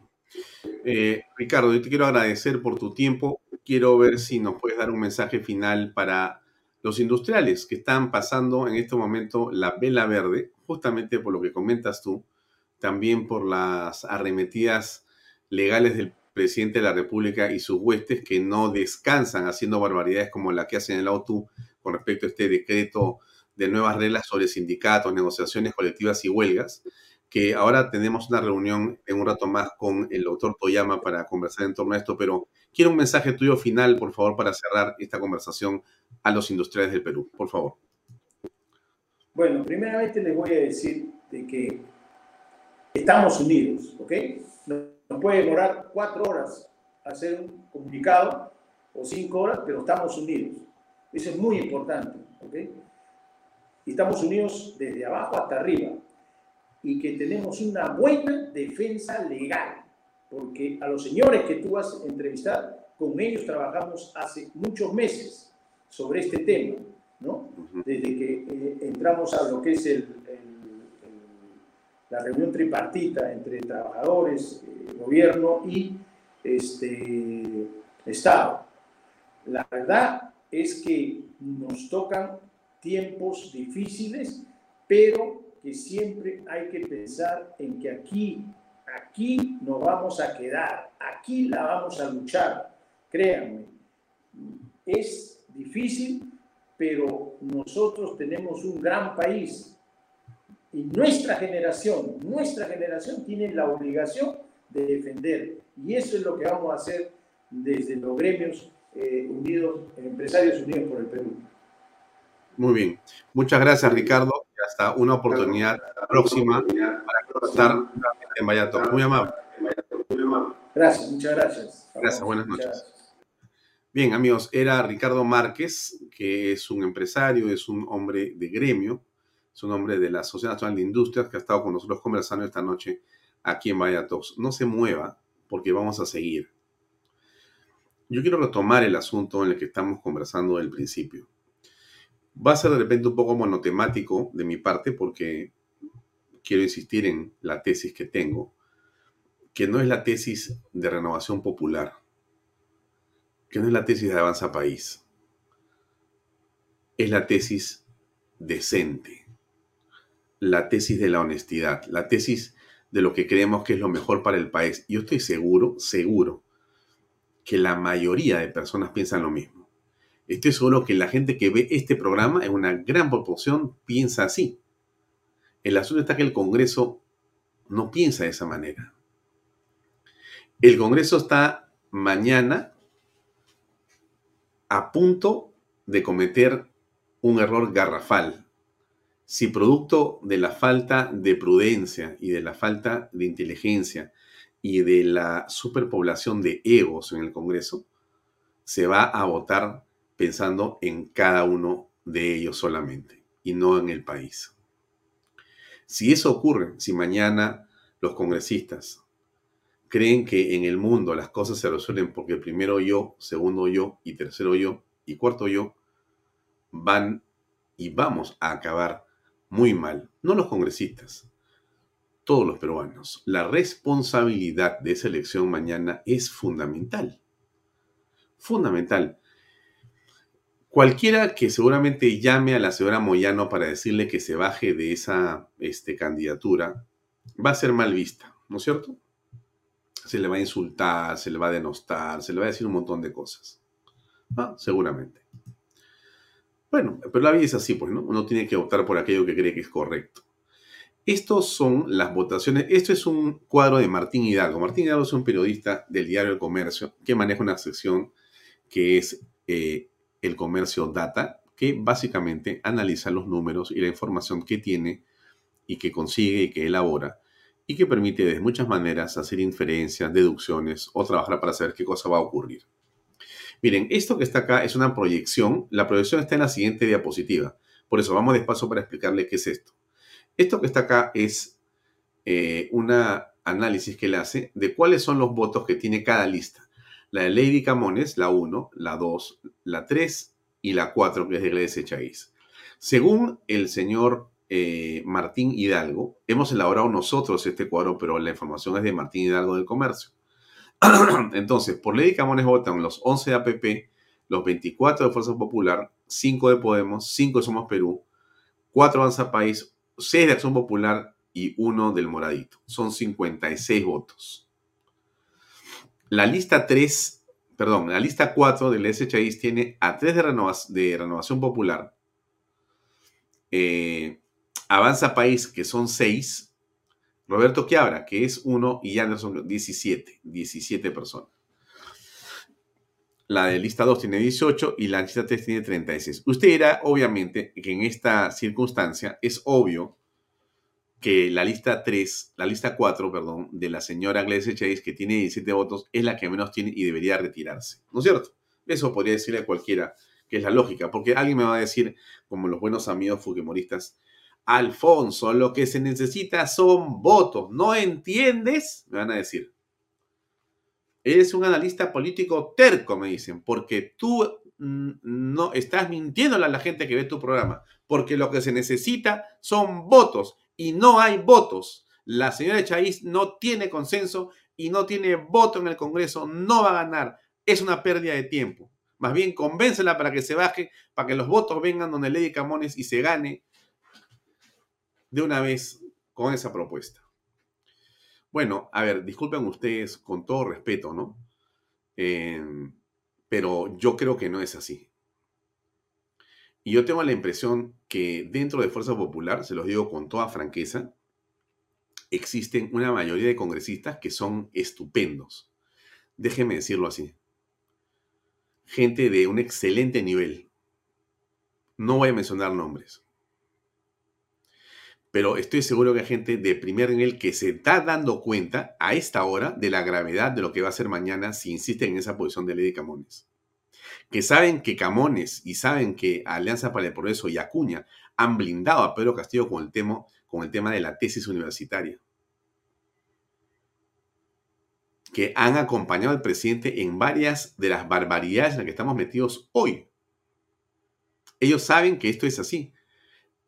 Eh, Ricardo, yo te quiero agradecer por tu tiempo. Quiero ver si nos puedes dar un mensaje final para los industriales que están pasando en este momento la vela verde, justamente por lo que comentas tú, también por las arremetidas legales del presidente de la República y sus huestes que no descansan haciendo barbaridades como la que en el auto con respecto a este decreto de nuevas reglas sobre sindicatos, negociaciones colectivas y huelgas, que ahora tenemos una reunión en un rato más con el doctor Toyama para conversar en torno a esto, pero quiero un mensaje tuyo final, por favor, para cerrar esta conversación a los industriales del Perú, por favor. Bueno, primeramente les voy a decir de que estamos unidos, ¿ok? nos puede demorar cuatro horas hacer un comunicado o cinco horas, pero estamos unidos. Eso es muy importante. ¿ok? Y estamos unidos desde abajo hasta arriba y que tenemos una buena defensa legal, porque a los señores que tú vas a entrevistar, con ellos trabajamos hace muchos meses sobre este tema, ¿no? Desde que eh, entramos a lo que es el, la reunión tripartita entre trabajadores, eh, gobierno y este, Estado. La verdad es que nos tocan tiempos difíciles, pero que siempre hay que pensar en que aquí, aquí nos vamos a quedar, aquí la vamos a luchar. Créanme, es difícil, pero nosotros tenemos un gran país y nuestra generación, nuestra generación tiene la obligación de defender. Y eso es lo que vamos a hacer desde los gremios eh, unidos, empresarios unidos por el Perú. Muy bien. Muchas gracias, Ricardo. Y hasta una oportunidad próxima para estar en Vallato. Muy amable. Gracias, muchas gracias. Gracias, buenas noches. Bien, amigos, era Ricardo Márquez, que es un empresario, es un hombre de gremio, es un hombre de la Sociedad Nacional de Industrias que ha estado con nosotros conversando esta noche aquí en Vallatos. No se mueva porque vamos a seguir. Yo quiero retomar el asunto en el que estamos conversando del principio. Va a ser de repente un poco monotemático de mi parte porque quiero insistir en la tesis que tengo, que no es la tesis de renovación popular, que no es la tesis de avanza país, es la tesis decente la tesis de la honestidad, la tesis de lo que creemos que es lo mejor para el país. Yo estoy seguro, seguro, que la mayoría de personas piensan lo mismo. Estoy seguro que la gente que ve este programa en una gran proporción piensa así. El asunto está que el Congreso no piensa de esa manera. El Congreso está mañana a punto de cometer un error garrafal si producto de la falta de prudencia y de la falta de inteligencia y de la superpoblación de egos en el Congreso, se va a votar pensando en cada uno de ellos solamente y no en el país. Si eso ocurre, si mañana los congresistas creen que en el mundo las cosas se resuelven porque primero yo, segundo yo y tercero yo y cuarto yo van y vamos a acabar muy mal, no los congresistas, todos los peruanos. La responsabilidad de esa elección mañana es fundamental. Fundamental. Cualquiera que seguramente llame a la señora Moyano para decirle que se baje de esa este, candidatura va a ser mal vista, ¿no es cierto? Se le va a insultar, se le va a denostar, se le va a decir un montón de cosas. Ah, seguramente. Bueno, pero la vida es así, pues, ¿no? Uno tiene que votar por aquello que cree que es correcto. Estos son las votaciones. Esto es un cuadro de Martín Hidalgo. Martín Hidalgo es un periodista del diario El Comercio que maneja una sección que es eh, El Comercio Data, que básicamente analiza los números y la información que tiene y que consigue y que elabora y que permite de muchas maneras hacer inferencias, deducciones o trabajar para saber qué cosa va a ocurrir. Miren, esto que está acá es una proyección. La proyección está en la siguiente diapositiva. Por eso vamos despacio para explicarle qué es esto. Esto que está acá es eh, un análisis que él hace de cuáles son los votos que tiene cada lista. La de Lady Camones, la 1, la 2, la 3 y la 4, que es de Gledes Echaíz. Según el señor eh, Martín Hidalgo, hemos elaborado nosotros este cuadro, pero la información es de Martín Hidalgo del Comercio. Entonces, por ley de Camones votan los 11 de APP, los 24 de Fuerza Popular, 5 de Podemos, 5 de Somos Perú, 4 Avanza País, 6 de Acción Popular y 1 del Moradito. Son 56 votos. La lista 3, perdón, la lista 4 del SHI tiene a 3 de, de Renovación Popular, eh, Avanza País, que son 6, Roberto Quiabra, que es uno, y Anderson, 17, 17 personas. La de lista 2 tiene 18 y la lista 3 tiene 36. Usted dirá, obviamente, que en esta circunstancia es obvio que la lista 3, la lista 4, perdón, de la señora Glesia Chase, que tiene 17 votos, es la que menos tiene y debería retirarse. ¿No es cierto? Eso podría decirle a cualquiera que es la lógica, porque alguien me va a decir, como los buenos amigos fujimoristas, Alfonso, lo que se necesita son votos, ¿no entiendes? Me van a decir. Eres un analista político terco, me dicen, porque tú mm, no estás mintiéndole a la gente que ve tu programa, porque lo que se necesita son votos y no hay votos. La señora Chávez no tiene consenso y no tiene voto en el Congreso, no va a ganar. Es una pérdida de tiempo. Más bien, convéncela para que se baje, para que los votos vengan donde Lady Camones y se gane de una vez con esa propuesta. Bueno, a ver, disculpen ustedes con todo respeto, ¿no? Eh, pero yo creo que no es así. Y yo tengo la impresión que dentro de Fuerza Popular, se los digo con toda franqueza, existen una mayoría de congresistas que son estupendos. Déjenme decirlo así gente de un excelente nivel. No voy a mencionar nombres. Pero estoy seguro que hay gente de primer nivel que se está dando cuenta a esta hora de la gravedad de lo que va a ser mañana si insisten en esa posición de Lady Camones. Que saben que Camones y saben que Alianza para el Progreso y Acuña han blindado a Pedro Castillo con el tema, con el tema de la tesis universitaria. que han acompañado al presidente en varias de las barbaridades en las que estamos metidos hoy. Ellos saben que esto es así.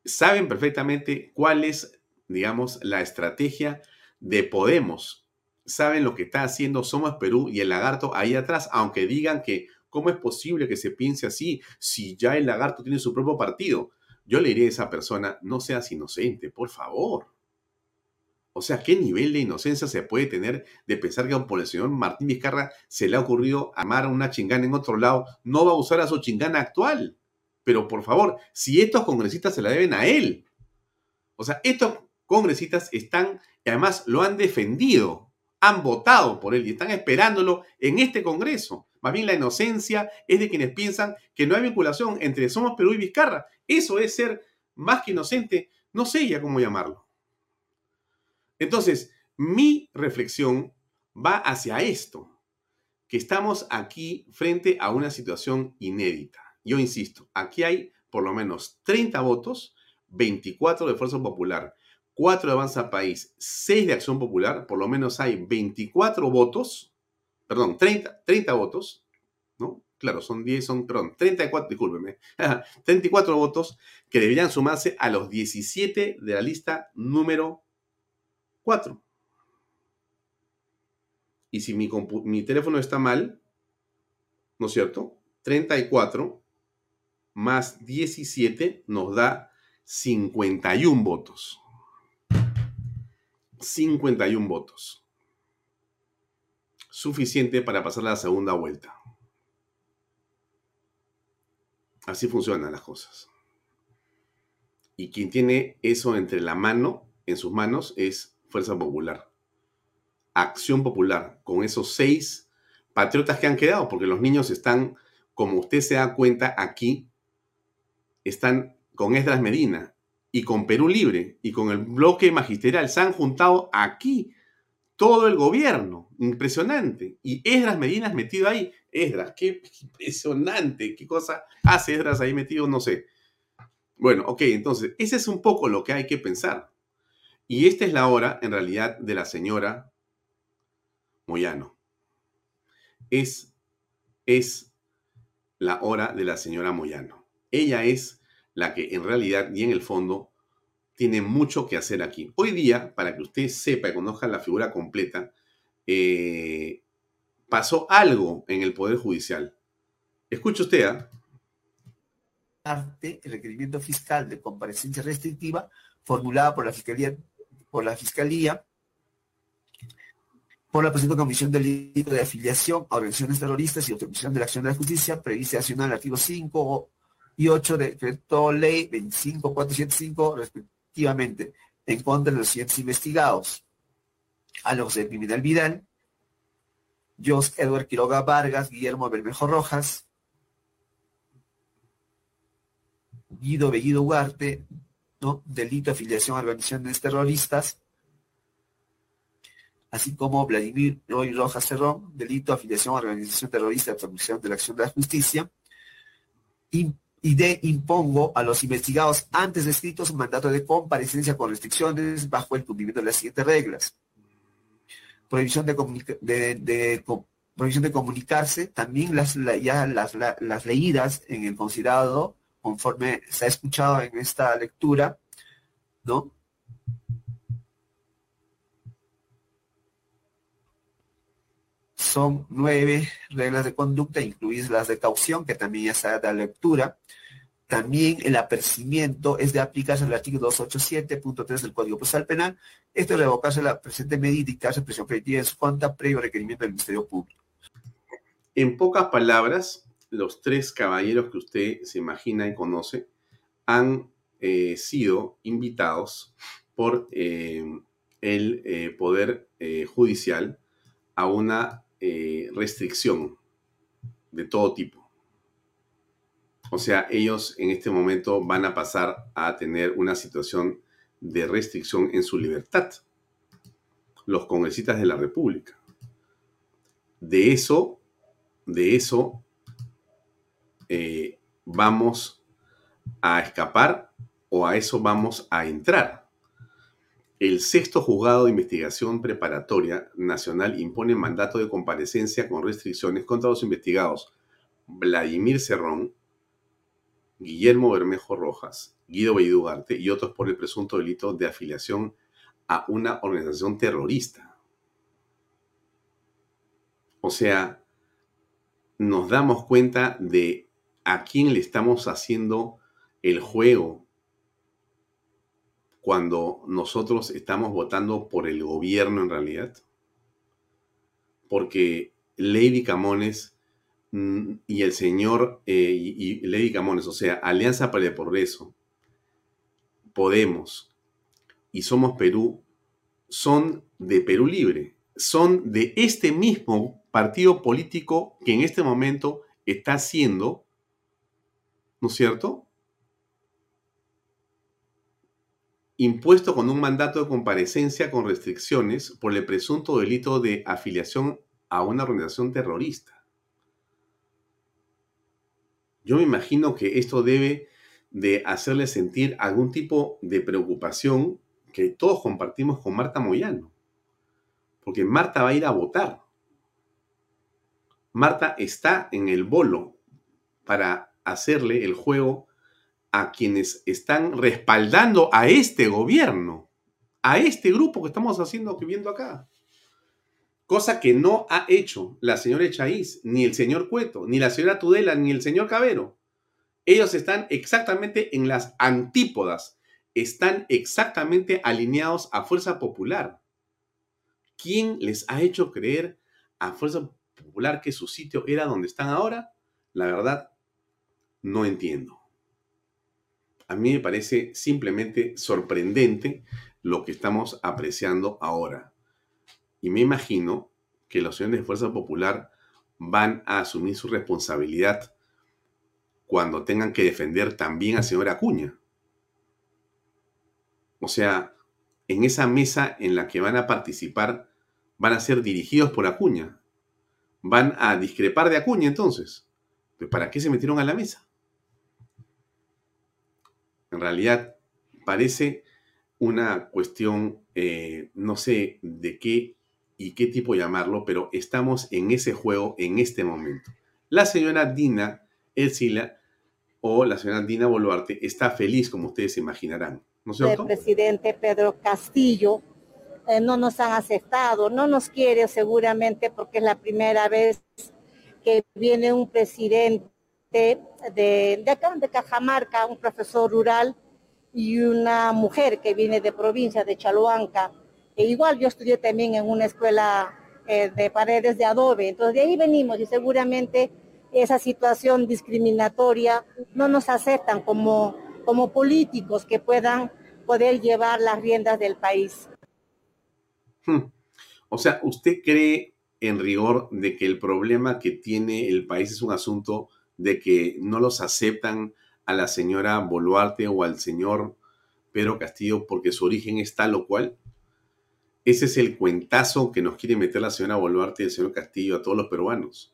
Saben perfectamente cuál es, digamos, la estrategia de Podemos. Saben lo que está haciendo Somos Perú y el lagarto ahí atrás, aunque digan que ¿cómo es posible que se piense así si ya el lagarto tiene su propio partido? Yo le diré a esa persona, no seas inocente, por favor. O sea, ¿qué nivel de inocencia se puede tener de pensar que a un señor Martín Vizcarra se le ha ocurrido amar a una chingana en otro lado? No va a usar a su chingana actual. Pero por favor, si estos congresistas se la deben a él. O sea, estos congresistas están, y además lo han defendido, han votado por él y están esperándolo en este Congreso. Más bien la inocencia es de quienes piensan que no hay vinculación entre Somos Perú y Vizcarra. Eso es ser más que inocente, no sé ya cómo llamarlo. Entonces, mi reflexión va hacia esto, que estamos aquí frente a una situación inédita. Yo insisto, aquí hay por lo menos 30 votos, 24 de Fuerza Popular, 4 de Avanza País, 6 de Acción Popular, por lo menos hay 24 votos, perdón, 30, 30 votos, ¿no? Claro, son 10, son, perdón, 34, discúlpeme, 34 votos que deberían sumarse a los 17 de la lista número 4. Y si mi, mi teléfono está mal, ¿no es cierto? 34 más 17 nos da 51 votos. 51 votos. Suficiente para pasar la segunda vuelta. Así funcionan las cosas. Y quien tiene eso entre la mano, en sus manos, es Fuerza Popular. Acción Popular, con esos seis patriotas que han quedado, porque los niños están, como usted se da cuenta aquí, están con Esdras Medina y con Perú Libre y con el bloque magisterial. Se han juntado aquí todo el gobierno. Impresionante. Y Esdras Medina es metido ahí. Esdras, qué impresionante. ¿Qué cosa hace Esdras ahí metido? No sé. Bueno, ok, entonces, ese es un poco lo que hay que pensar. Y esta es la hora, en realidad, de la señora Moyano. Es, es la hora de la señora Moyano. Ella es la que en realidad y en el fondo tiene mucho que hacer aquí. Hoy día, para que usted sepa y conozca la figura completa, eh, pasó algo en el Poder Judicial. Escuche usted. ¿ah? El requerimiento fiscal de comparecencia restrictiva formulada por la Fiscalía por la Fiscalía, por la presente Comisión del Delito de Afiliación a Organizaciones Terroristas y Obstrucción de la Acción de la Justicia, prevista en el artículo 5 y 8 del decreto ley 25475, respectivamente, en contra de los siguientes investigados. A los de Pimentel Vidal, Jos Edward Quiroga Vargas, Guillermo Bermejo Rojas, Guido Bellido Huarte, ¿no? delito de afiliación a organizaciones terroristas, así como Vladimir Roy Rojas Cerrón, delito de afiliación a organización terrorista de de la acción de la justicia, y de impongo a los investigados antes descritos un mandato de comparecencia con restricciones bajo el cumplimiento de las siguientes reglas. Prohibición de, prohibición de comunicarse, también las, la- ya las, la- las leídas en el considerado, conforme se ha escuchado en esta lectura, ¿no? Son nueve reglas de conducta, incluidas las de caución, que también ya se da lectura. También el apercibimiento es de aplicarse al artículo 287.3 del Código Procesal Penal. Esto es revocarse la presente medida y dictarse presión preventiva en su contra previo requerimiento del Ministerio Público. En pocas palabras, los tres caballeros que usted se imagina y conoce han eh, sido invitados por eh, el eh, Poder Judicial a una eh, restricción de todo tipo. O sea, ellos en este momento van a pasar a tener una situación de restricción en su libertad. Los congresistas de la República. De eso, de eso eh, vamos a escapar o a eso vamos a entrar. El sexto juzgado de investigación preparatoria nacional impone mandato de comparecencia con restricciones contra los investigados Vladimir Cerrón, Guillermo Bermejo Rojas, Guido Beidugarte y otros por el presunto delito de afiliación a una organización terrorista. O sea, nos damos cuenta de a quién le estamos haciendo el juego cuando nosotros estamos votando por el gobierno en realidad. Porque Lady Camones mm, y el señor eh, y, Lady Camones, o sea, Alianza para el Progreso, Podemos y Somos Perú, son de Perú Libre, son de este mismo partido político que en este momento está haciendo, ¿no es cierto? Impuesto con un mandato de comparecencia con restricciones por el presunto delito de afiliación a una organización terrorista. Yo me imagino que esto debe de hacerle sentir algún tipo de preocupación que todos compartimos con Marta Moyano. Porque Marta va a ir a votar. Marta está en el bolo para hacerle el juego a quienes están respaldando a este gobierno, a este grupo que estamos haciendo, que viendo acá. Cosa que no ha hecho la señora Echaíz, ni el señor Cueto, ni la señora Tudela, ni el señor Cabero. Ellos están exactamente en las antípodas, están exactamente alineados a Fuerza Popular. ¿Quién les ha hecho creer a Fuerza Popular que su sitio era donde están ahora? La verdad, no entiendo. A mí me parece simplemente sorprendente lo que estamos apreciando ahora. Y me imagino que los señores de Fuerza Popular van a asumir su responsabilidad cuando tengan que defender también al señor Acuña. O sea, en esa mesa en la que van a participar, van a ser dirigidos por Acuña. Van a discrepar de Acuña entonces. ¿Pues ¿Para qué se metieron a la mesa? En realidad, parece una cuestión, eh, no sé de qué y qué tipo llamarlo, pero estamos en ese juego en este momento. La señora Dina Ercila o la señora Dina Boluarte está feliz, como ustedes se imaginarán, ¿no es cierto? presidente Pedro Castillo. Eh, no nos han aceptado, no nos quiere seguramente porque es la primera vez que viene un presidente de, de acá, de Cajamarca, un profesor rural y una mujer que viene de provincia de Chaloanca. E igual yo estudié también en una escuela eh, de paredes de adobe, entonces de ahí venimos y seguramente esa situación discriminatoria no nos aceptan como, como políticos que puedan poder llevar las riendas del país. Hmm. O sea, ¿usted cree en rigor de que el problema que tiene el país es un asunto de que no los aceptan a la señora Boluarte o al señor Pedro Castillo porque su origen es tal o cual. Ese es el cuentazo que nos quiere meter la señora Boluarte y el señor Castillo a todos los peruanos.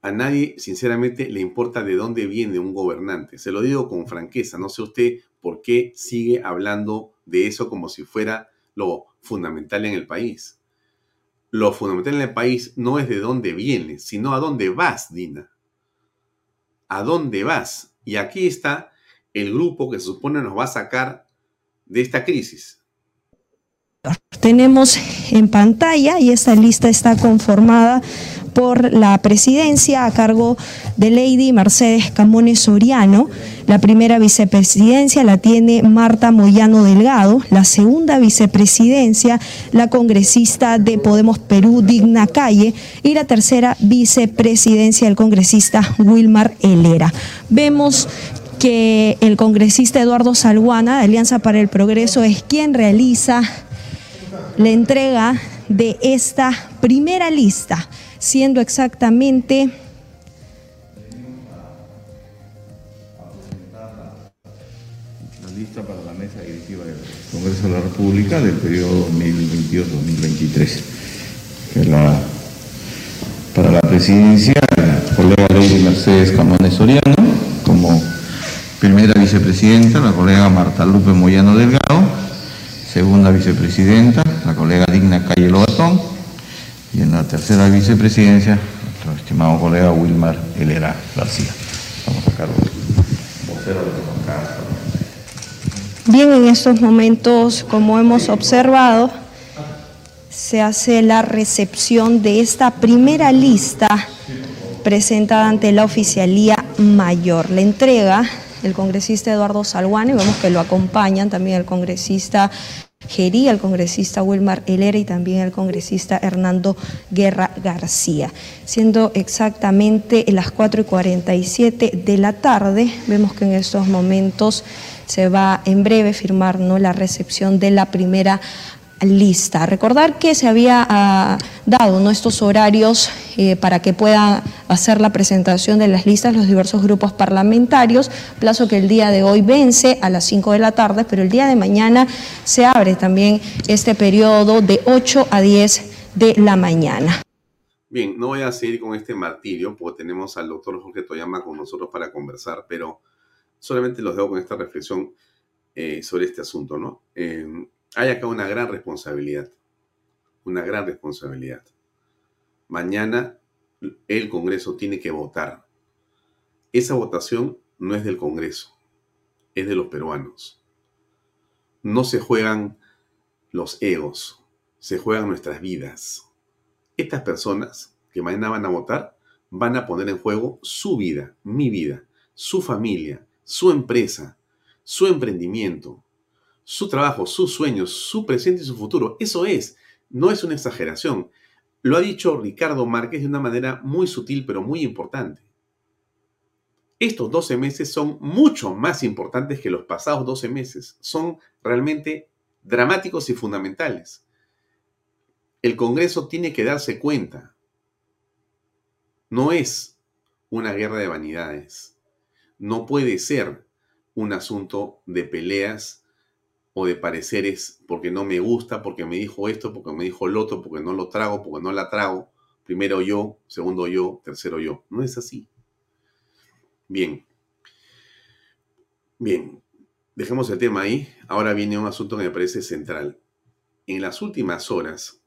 A nadie, sinceramente, le importa de dónde viene un gobernante. Se lo digo con franqueza. No sé usted por qué sigue hablando de eso como si fuera lo fundamental en el país. Lo fundamental en el país no es de dónde vienes, sino a dónde vas, Dina. ¿A dónde vas? Y aquí está el grupo que se supone nos va a sacar de esta crisis. Tenemos en pantalla y esta lista está conformada por la presidencia a cargo de Lady Mercedes Camones Soriano. La primera vicepresidencia la tiene Marta Moyano Delgado. La segunda vicepresidencia, la congresista de Podemos Perú, Digna Calle. Y la tercera vicepresidencia, el congresista Wilmar Helera. Vemos que el congresista Eduardo Salguana, de Alianza para el Progreso, es quien realiza la entrega de esta primera lista, siendo exactamente la lista para la mesa directiva del Congreso de la República del periodo 2022-2023. La, para la presidencia, la colega Lady Mercedes Camones Soriano, como primera vicepresidenta, la colega Marta Lupe Moyano Delgado, segunda vicepresidenta, la colega Digna Calle Lobatón, y en la tercera vicepresidencia, nuestro estimado colega Wilmar Helera García. Vamos a de Bien, en estos momentos, como hemos observado, se hace la recepción de esta primera lista presentada ante la oficialía mayor. La entrega el congresista Eduardo Salguano y vemos que lo acompañan también el congresista Gerí, el congresista Wilmar Helera y también el congresista Hernando Guerra García. Siendo exactamente las 4 y 47 de la tarde, vemos que en estos momentos se va en breve firmar la recepción de la primera lista. Recordar que se había ah, dado ¿no? estos horarios eh, para que puedan hacer la presentación de las listas los diversos grupos parlamentarios, plazo que el día de hoy vence a las 5 de la tarde, pero el día de mañana se abre también este periodo de 8 a 10 de la mañana. Bien, no voy a seguir con este martirio porque tenemos al doctor Jorge Toyama con nosotros para conversar, pero solamente los dejo con esta reflexión eh, sobre este asunto, ¿no? Eh, hay acá una gran responsabilidad, una gran responsabilidad. Mañana el Congreso tiene que votar. Esa votación no es del Congreso, es de los peruanos. No se juegan los egos, se juegan nuestras vidas. Estas personas que mañana van a votar van a poner en juego su vida, mi vida, su familia, su empresa, su emprendimiento, su trabajo, sus sueños, su presente y su futuro. Eso es, no es una exageración. Lo ha dicho Ricardo Márquez de una manera muy sutil pero muy importante. Estos 12 meses son mucho más importantes que los pasados 12 meses. Son realmente dramáticos y fundamentales. El Congreso tiene que darse cuenta. No es una guerra de vanidades. No puede ser un asunto de peleas o de pareceres porque no me gusta, porque me dijo esto, porque me dijo lo otro, porque no lo trago, porque no la trago. Primero yo, segundo yo, tercero yo. No es así. Bien. Bien. Dejemos el tema ahí. Ahora viene un asunto que me parece central. En las últimas horas,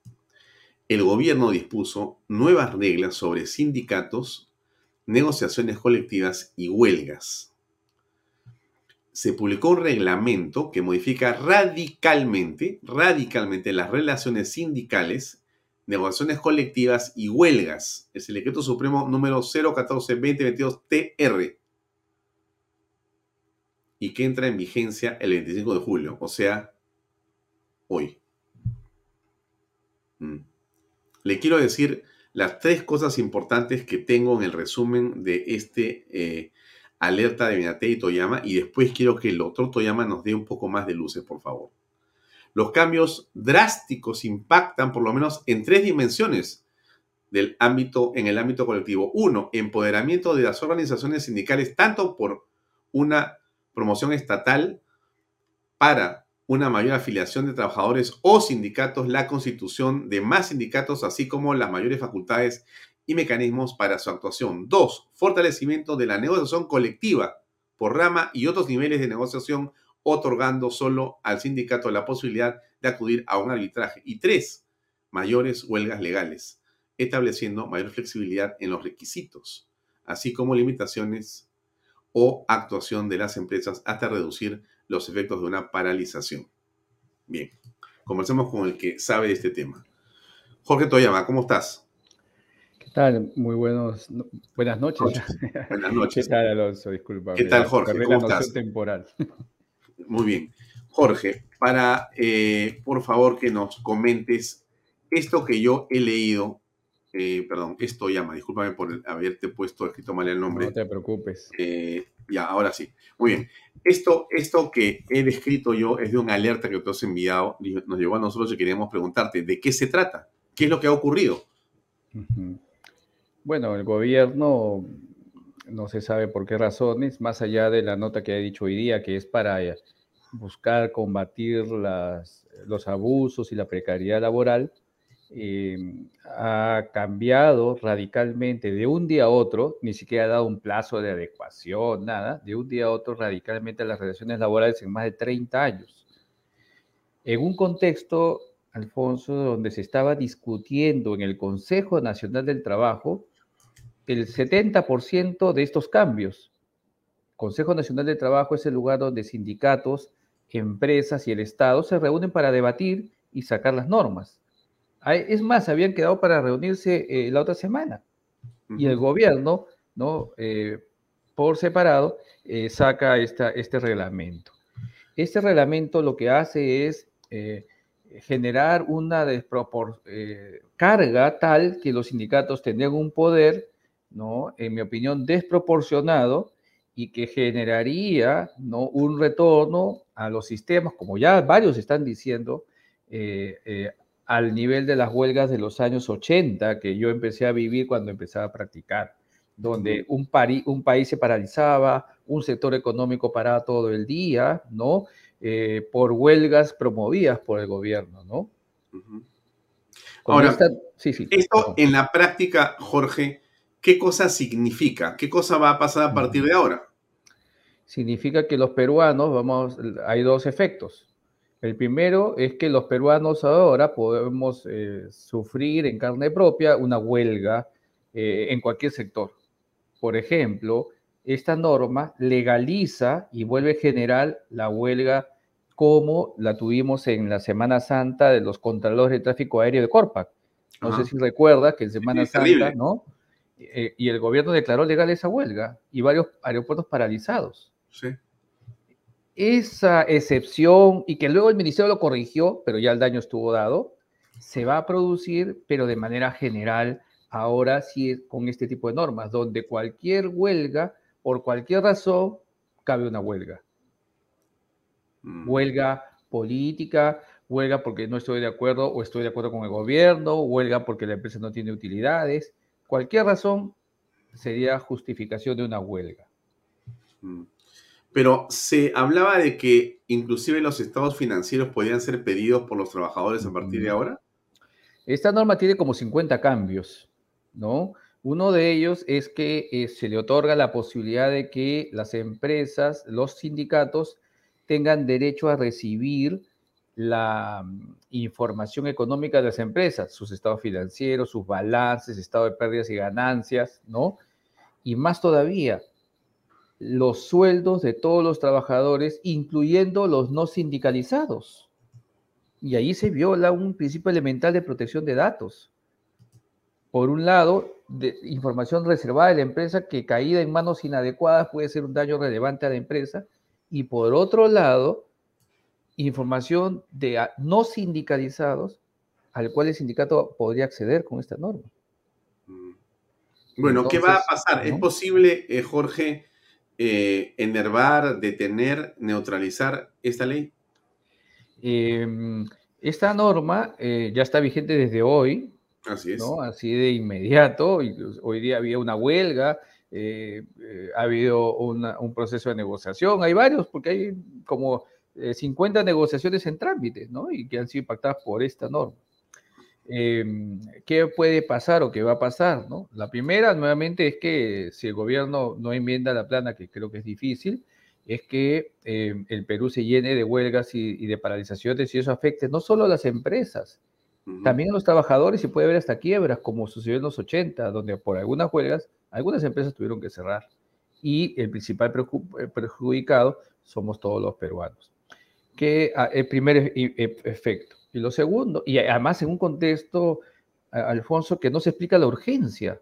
el gobierno dispuso nuevas reglas sobre sindicatos, negociaciones colectivas y huelgas se publicó un reglamento que modifica radicalmente, radicalmente las relaciones sindicales, negociaciones colectivas y huelgas. Es el decreto supremo número 014-2022-TR. Y que entra en vigencia el 25 de julio, o sea, hoy. Mm. Le quiero decir las tres cosas importantes que tengo en el resumen de este eh, alerta de Benate y Toyama y después quiero que el doctor Toyama nos dé un poco más de luces, por favor. Los cambios drásticos impactan por lo menos en tres dimensiones del ámbito, en el ámbito colectivo. Uno, empoderamiento de las organizaciones sindicales, tanto por una promoción estatal para una mayor afiliación de trabajadores o sindicatos, la constitución de más sindicatos, así como las mayores facultades y mecanismos para su actuación. Dos, fortalecimiento de la negociación colectiva por rama y otros niveles de negociación, otorgando solo al sindicato la posibilidad de acudir a un arbitraje. Y tres, mayores huelgas legales, estableciendo mayor flexibilidad en los requisitos, así como limitaciones o actuación de las empresas hasta reducir los efectos de una paralización. Bien, conversemos con el que sabe este tema. Jorge Toyama, ¿cómo estás? Muy buenos, buenas noches. Buenas noches. ¿Qué tal, Alonso? Disculpa. ¿Qué tal, Jorge? ¿Cómo estás? temporal. Muy bien. Jorge, para, eh, por favor, que nos comentes esto que yo he leído, eh, perdón, esto llama, discúlpame por haberte puesto escrito mal el nombre. No te preocupes. Eh, ya, ahora sí. Muy bien. Esto, esto que he descrito yo es de una alerta que tú has enviado, nos llegó a nosotros y queríamos preguntarte, ¿de qué se trata? ¿Qué es lo que ha ocurrido? Ujú. Bueno, el gobierno no se sabe por qué razones, más allá de la nota que ha dicho hoy día, que es para eh, buscar combatir los abusos y la precariedad laboral, eh, ha cambiado radicalmente de un día a otro, ni siquiera ha dado un plazo de adecuación, nada, de un día a otro radicalmente las relaciones laborales en más de 30 años. En un contexto, Alfonso, donde se estaba discutiendo en el Consejo Nacional del Trabajo el 70% de estos cambios. Consejo Nacional del Trabajo es el lugar donde sindicatos, empresas y el Estado se reúnen para debatir y sacar las normas. Es más, habían quedado para reunirse eh, la otra semana. Y el gobierno, ¿no? Eh, por separado, eh, saca esta, este reglamento. Este reglamento lo que hace es generar una despropor- carga tal que los sindicatos tendrían un poder, ¿no? En mi opinión, desproporcionado y que generaría, ¿no? Un retorno a los sistemas, como ya varios están diciendo, eh, eh, al nivel de las huelgas de los años 80 que yo empecé a vivir cuando empezaba a practicar, donde un, pari- un país se paralizaba, un sector económico paraba todo el día, ¿no? Eh, por huelgas promovidas por el gobierno, ¿no? Ahora, esta- sí, sí. esto en la práctica, Jorge, ¿qué cosa significa? ¿Qué cosa va a pasar a partir de ahora? significa que los peruanos, vamos, hay dos efectos. El primero es que los peruanos ahora podemos eh, sufrir en carne propia una huelga eh, en cualquier sector. Por ejemplo, esta norma legaliza y vuelve general la huelga como la tuvimos en la Semana Santa de los contralores de tráfico aéreo de Corpac. No Ajá. sé si recuerda que en Semana Santa. ¿no? Eh, y el gobierno declaró legal esa huelga y varios aeropuertos paralizados Sí. esa excepción y que luego el ministerio lo corrigió, pero ya el daño estuvo dado, se va a producir, pero de manera general, ahora sí con este tipo de normas, donde cualquier huelga, por cualquier razón, cabe una huelga. Huelga política, huelga porque no estoy de acuerdo o estoy de acuerdo con el gobierno, huelga porque la empresa no tiene utilidades, cualquier razón sería justificación de una huelga. Mm. Pero se hablaba de que inclusive los estados financieros podían ser pedidos por los trabajadores a partir de ahora. Esta norma tiene como 50 cambios, ¿no? Uno de ellos es que eh, se le otorga la posibilidad de que las empresas, los sindicatos, tengan derecho a recibir la mm, información económica de las empresas, sus estados financieros, sus balances, estado de pérdidas y ganancias, ¿no? Y más todavía, los sueldos de todos los trabajadores, incluyendo los no sindicalizados. Y ahí se viola un principio elemental de protección de datos. Por un lado, de información reservada de la empresa que caída en manos inadecuadas puede ser un daño relevante a la empresa. Y por otro lado, información de no sindicalizados al cual el sindicato podría acceder con esta norma. Bueno, ¿qué va a pasar? ¿Es posible, eh, Jorge, eh, enervar, detener, neutralizar esta ley? Eh, esta norma eh, ya está vigente desde hoy, Así es. ¿no? Así de inmediato. Hoy día había una huelga, ha habido una- un proceso de negociación, hay varios, porque hay como eh, 50 negociaciones en trámite, ¿no? Y que han sido impactadas por esta norma. Eh, ¿Qué puede pasar o qué va a pasar? ¿no? La primera, nuevamente, es que si el gobierno no enmienda la plana, que creo que es difícil, es que eh, el Perú se llene de huelgas y, y, de paralizaciones y eso afecte no solo a las empresas, uh -huh. también a los trabajadores y puede haber hasta quiebras, como sucedió en los 80, donde por algunas huelgas, algunas empresas tuvieron que cerrar y el principal perjudicado somos todos los peruanos. Que ah, el primer efecto. Y lo segundo, y además en un contexto, Alfonso, que no se explica la urgencia,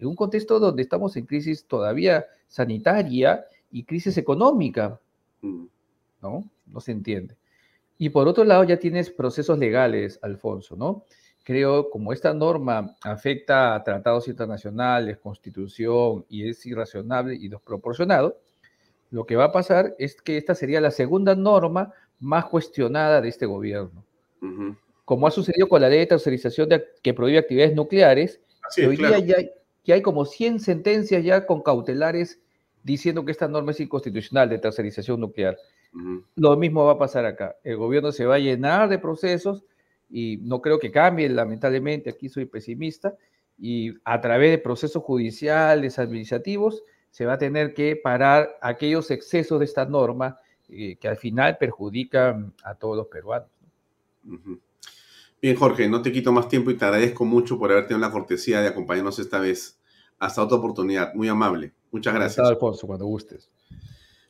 en un contexto donde estamos en crisis todavía sanitaria y crisis económica, ¿no? No se entiende. Y por otro lado ya tienes procesos legales, Alfonso, ¿no? Creo, como esta norma afecta a tratados internacionales, constitución, y es irracionable y desproporcionado, lo que va a pasar es que esta sería la segunda norma más cuestionada de este gobierno. Uh -huh. Como ha sucedido con la ley de tercerización de, que prohíbe actividades nucleares, Así es, hoy claro. día ya, hay, ya hay como 100 sentencias ya con cautelares diciendo que esta norma es inconstitucional de tercerización nuclear. Uh -huh. Lo mismo va a pasar acá. El gobierno se va a llenar de procesos y no creo que cambie, lamentablemente, aquí soy pesimista, y a través de procesos judiciales, administrativos, se va a tener que parar aquellos excesos de esta norma eh, que al final perjudican a todos los peruanos. Bien, Jorge, no te quito más tiempo y te agradezco mucho por haber tenido la cortesía de acompañarnos esta vez. Hasta otra oportunidad. Muy amable. Muchas gracias. Hasta Alfonso, cuando gustes.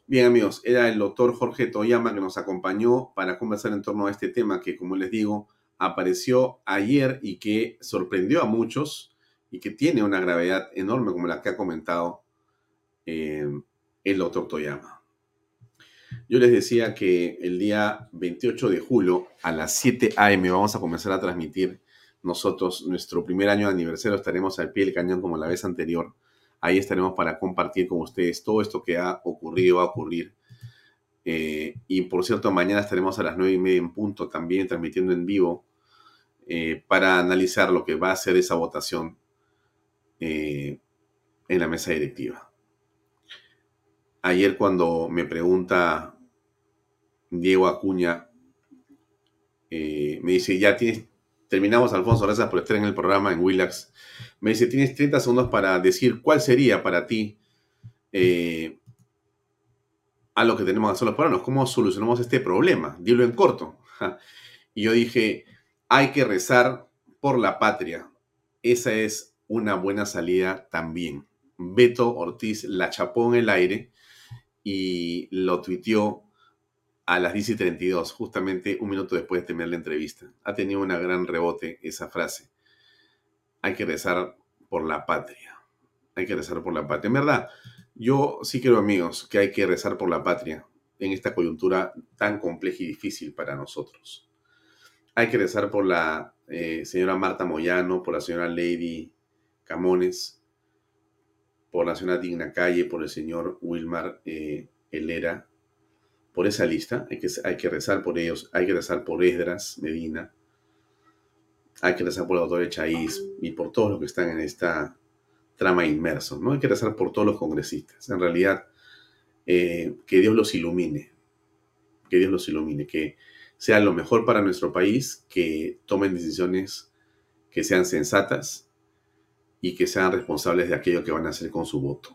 Bien, amigos, era el doctor Jorge Toyama que nos acompañó para conversar en torno a este tema que, como les digo, apareció ayer y que sorprendió a muchos y que tiene una gravedad enorme, como la que ha comentado eh, el doctor Toyama. Yo les decía que el día 28 de julio a las 7 a.m. vamos a comenzar a transmitir nosotros nuestro primer año de aniversario. Estaremos al pie del cañón como la vez anterior. Ahí estaremos para compartir con ustedes todo esto que ha ocurrido, va a ocurrir. Eh, y por cierto, mañana estaremos a las 9 y media en punto también transmitiendo en vivo eh, para analizar lo que va a ser esa votación eh, en la mesa directiva. Ayer cuando me pregunta Diego Acuña, eh, me dice, ya tienes, terminamos Alfonso, gracias por estar en el programa en Willax. Me dice, tienes 30 segundos para decir cuál sería para ti eh, a lo que tenemos que hacer los peruanos, cómo solucionamos este problema, dilo en corto. Y yo dije, hay que rezar por la patria. Esa es una buena salida también. Beto Ortiz la chapó en el aire y lo tuiteó a las 10 y 32, justamente un minuto después de terminar la entrevista. Ha tenido una gran rebote esa frase. Hay que rezar por la patria. Hay que rezar por la patria. En verdad, yo sí creo, amigos, que hay que rezar por la patria en esta coyuntura tan compleja y difícil para nosotros. Hay que rezar por la eh, señora Marta Moyano, por la señora Lady Camones, por la señora Digna Calle, por el señor Wilmar eh, por esa lista. Hay que, hay que rezar por ellos. Hay que rezar por Esdras Medina. Hay que rezar por el doctor Echaíz y por todos los que están en esta trama inmersos. ¿no? Hay que rezar por todos los congresistas. En realidad, eh, que Dios los ilumine. Que Dios los ilumine. Que sea lo mejor para nuestro país, que tomen decisiones que sean sensatas y que sean responsables de aquello que van a hacer con su voto.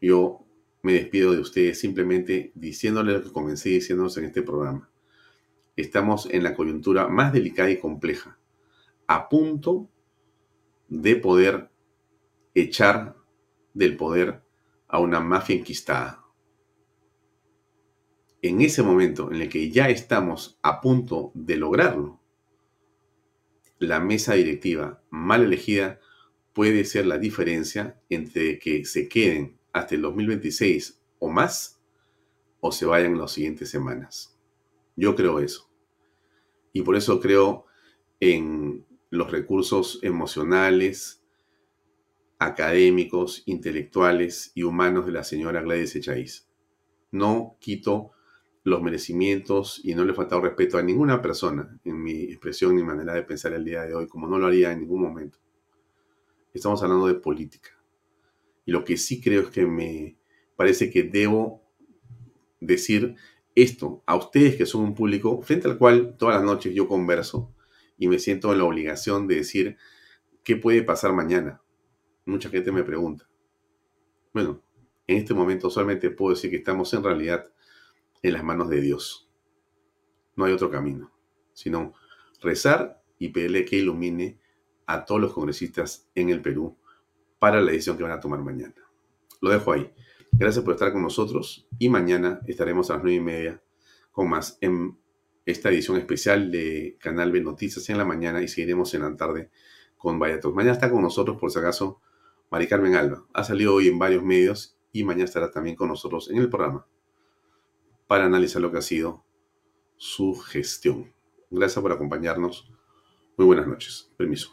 Yo me despido de ustedes simplemente diciéndoles lo que comencé diciéndonos en este programa. Estamos en la coyuntura más delicada y compleja, a punto de poder echar del poder a una mafia enquistada. En ese momento en el que ya estamos a punto de lograrlo, la mesa directiva mal elegida puede ser la diferencia entre que se queden hasta el 2026 o más o se vayan en las siguientes semanas. Yo creo eso. Y por eso creo en los recursos emocionales, académicos, intelectuales y humanos de la señora Gladys Echaíz. No quito los merecimientos y no le he faltado respeto a ninguna persona en mi expresión ni manera de pensar el día de hoy, como no lo haría en ningún momento. Estamos hablando de política. Y lo que sí creo es que me parece que debo decir esto a ustedes que son un público frente al cual todas las noches yo converso y me siento en la obligación de decir qué puede pasar mañana. Mucha gente me pregunta. Bueno, en este momento solamente puedo decir que estamos en realidad en las manos de Dios. No hay otro camino, sino rezar y pedirle que ilumine a todos los congresistas en el Perú para la decisión que van a tomar mañana. Lo dejo ahí. Gracias por estar con nosotros y mañana estaremos a las nueve y media con más en esta edición especial de Canal B Noticias en la mañana y seguiremos en la tarde con Vallatos. Mañana está con nosotros, por si acaso, Mari Carmen Alba. Ha salido hoy en varios medios y mañana estará también con nosotros en el programa para analizar lo que ha sido su gestión. Gracias por acompañarnos. Muy buenas noches. Permiso.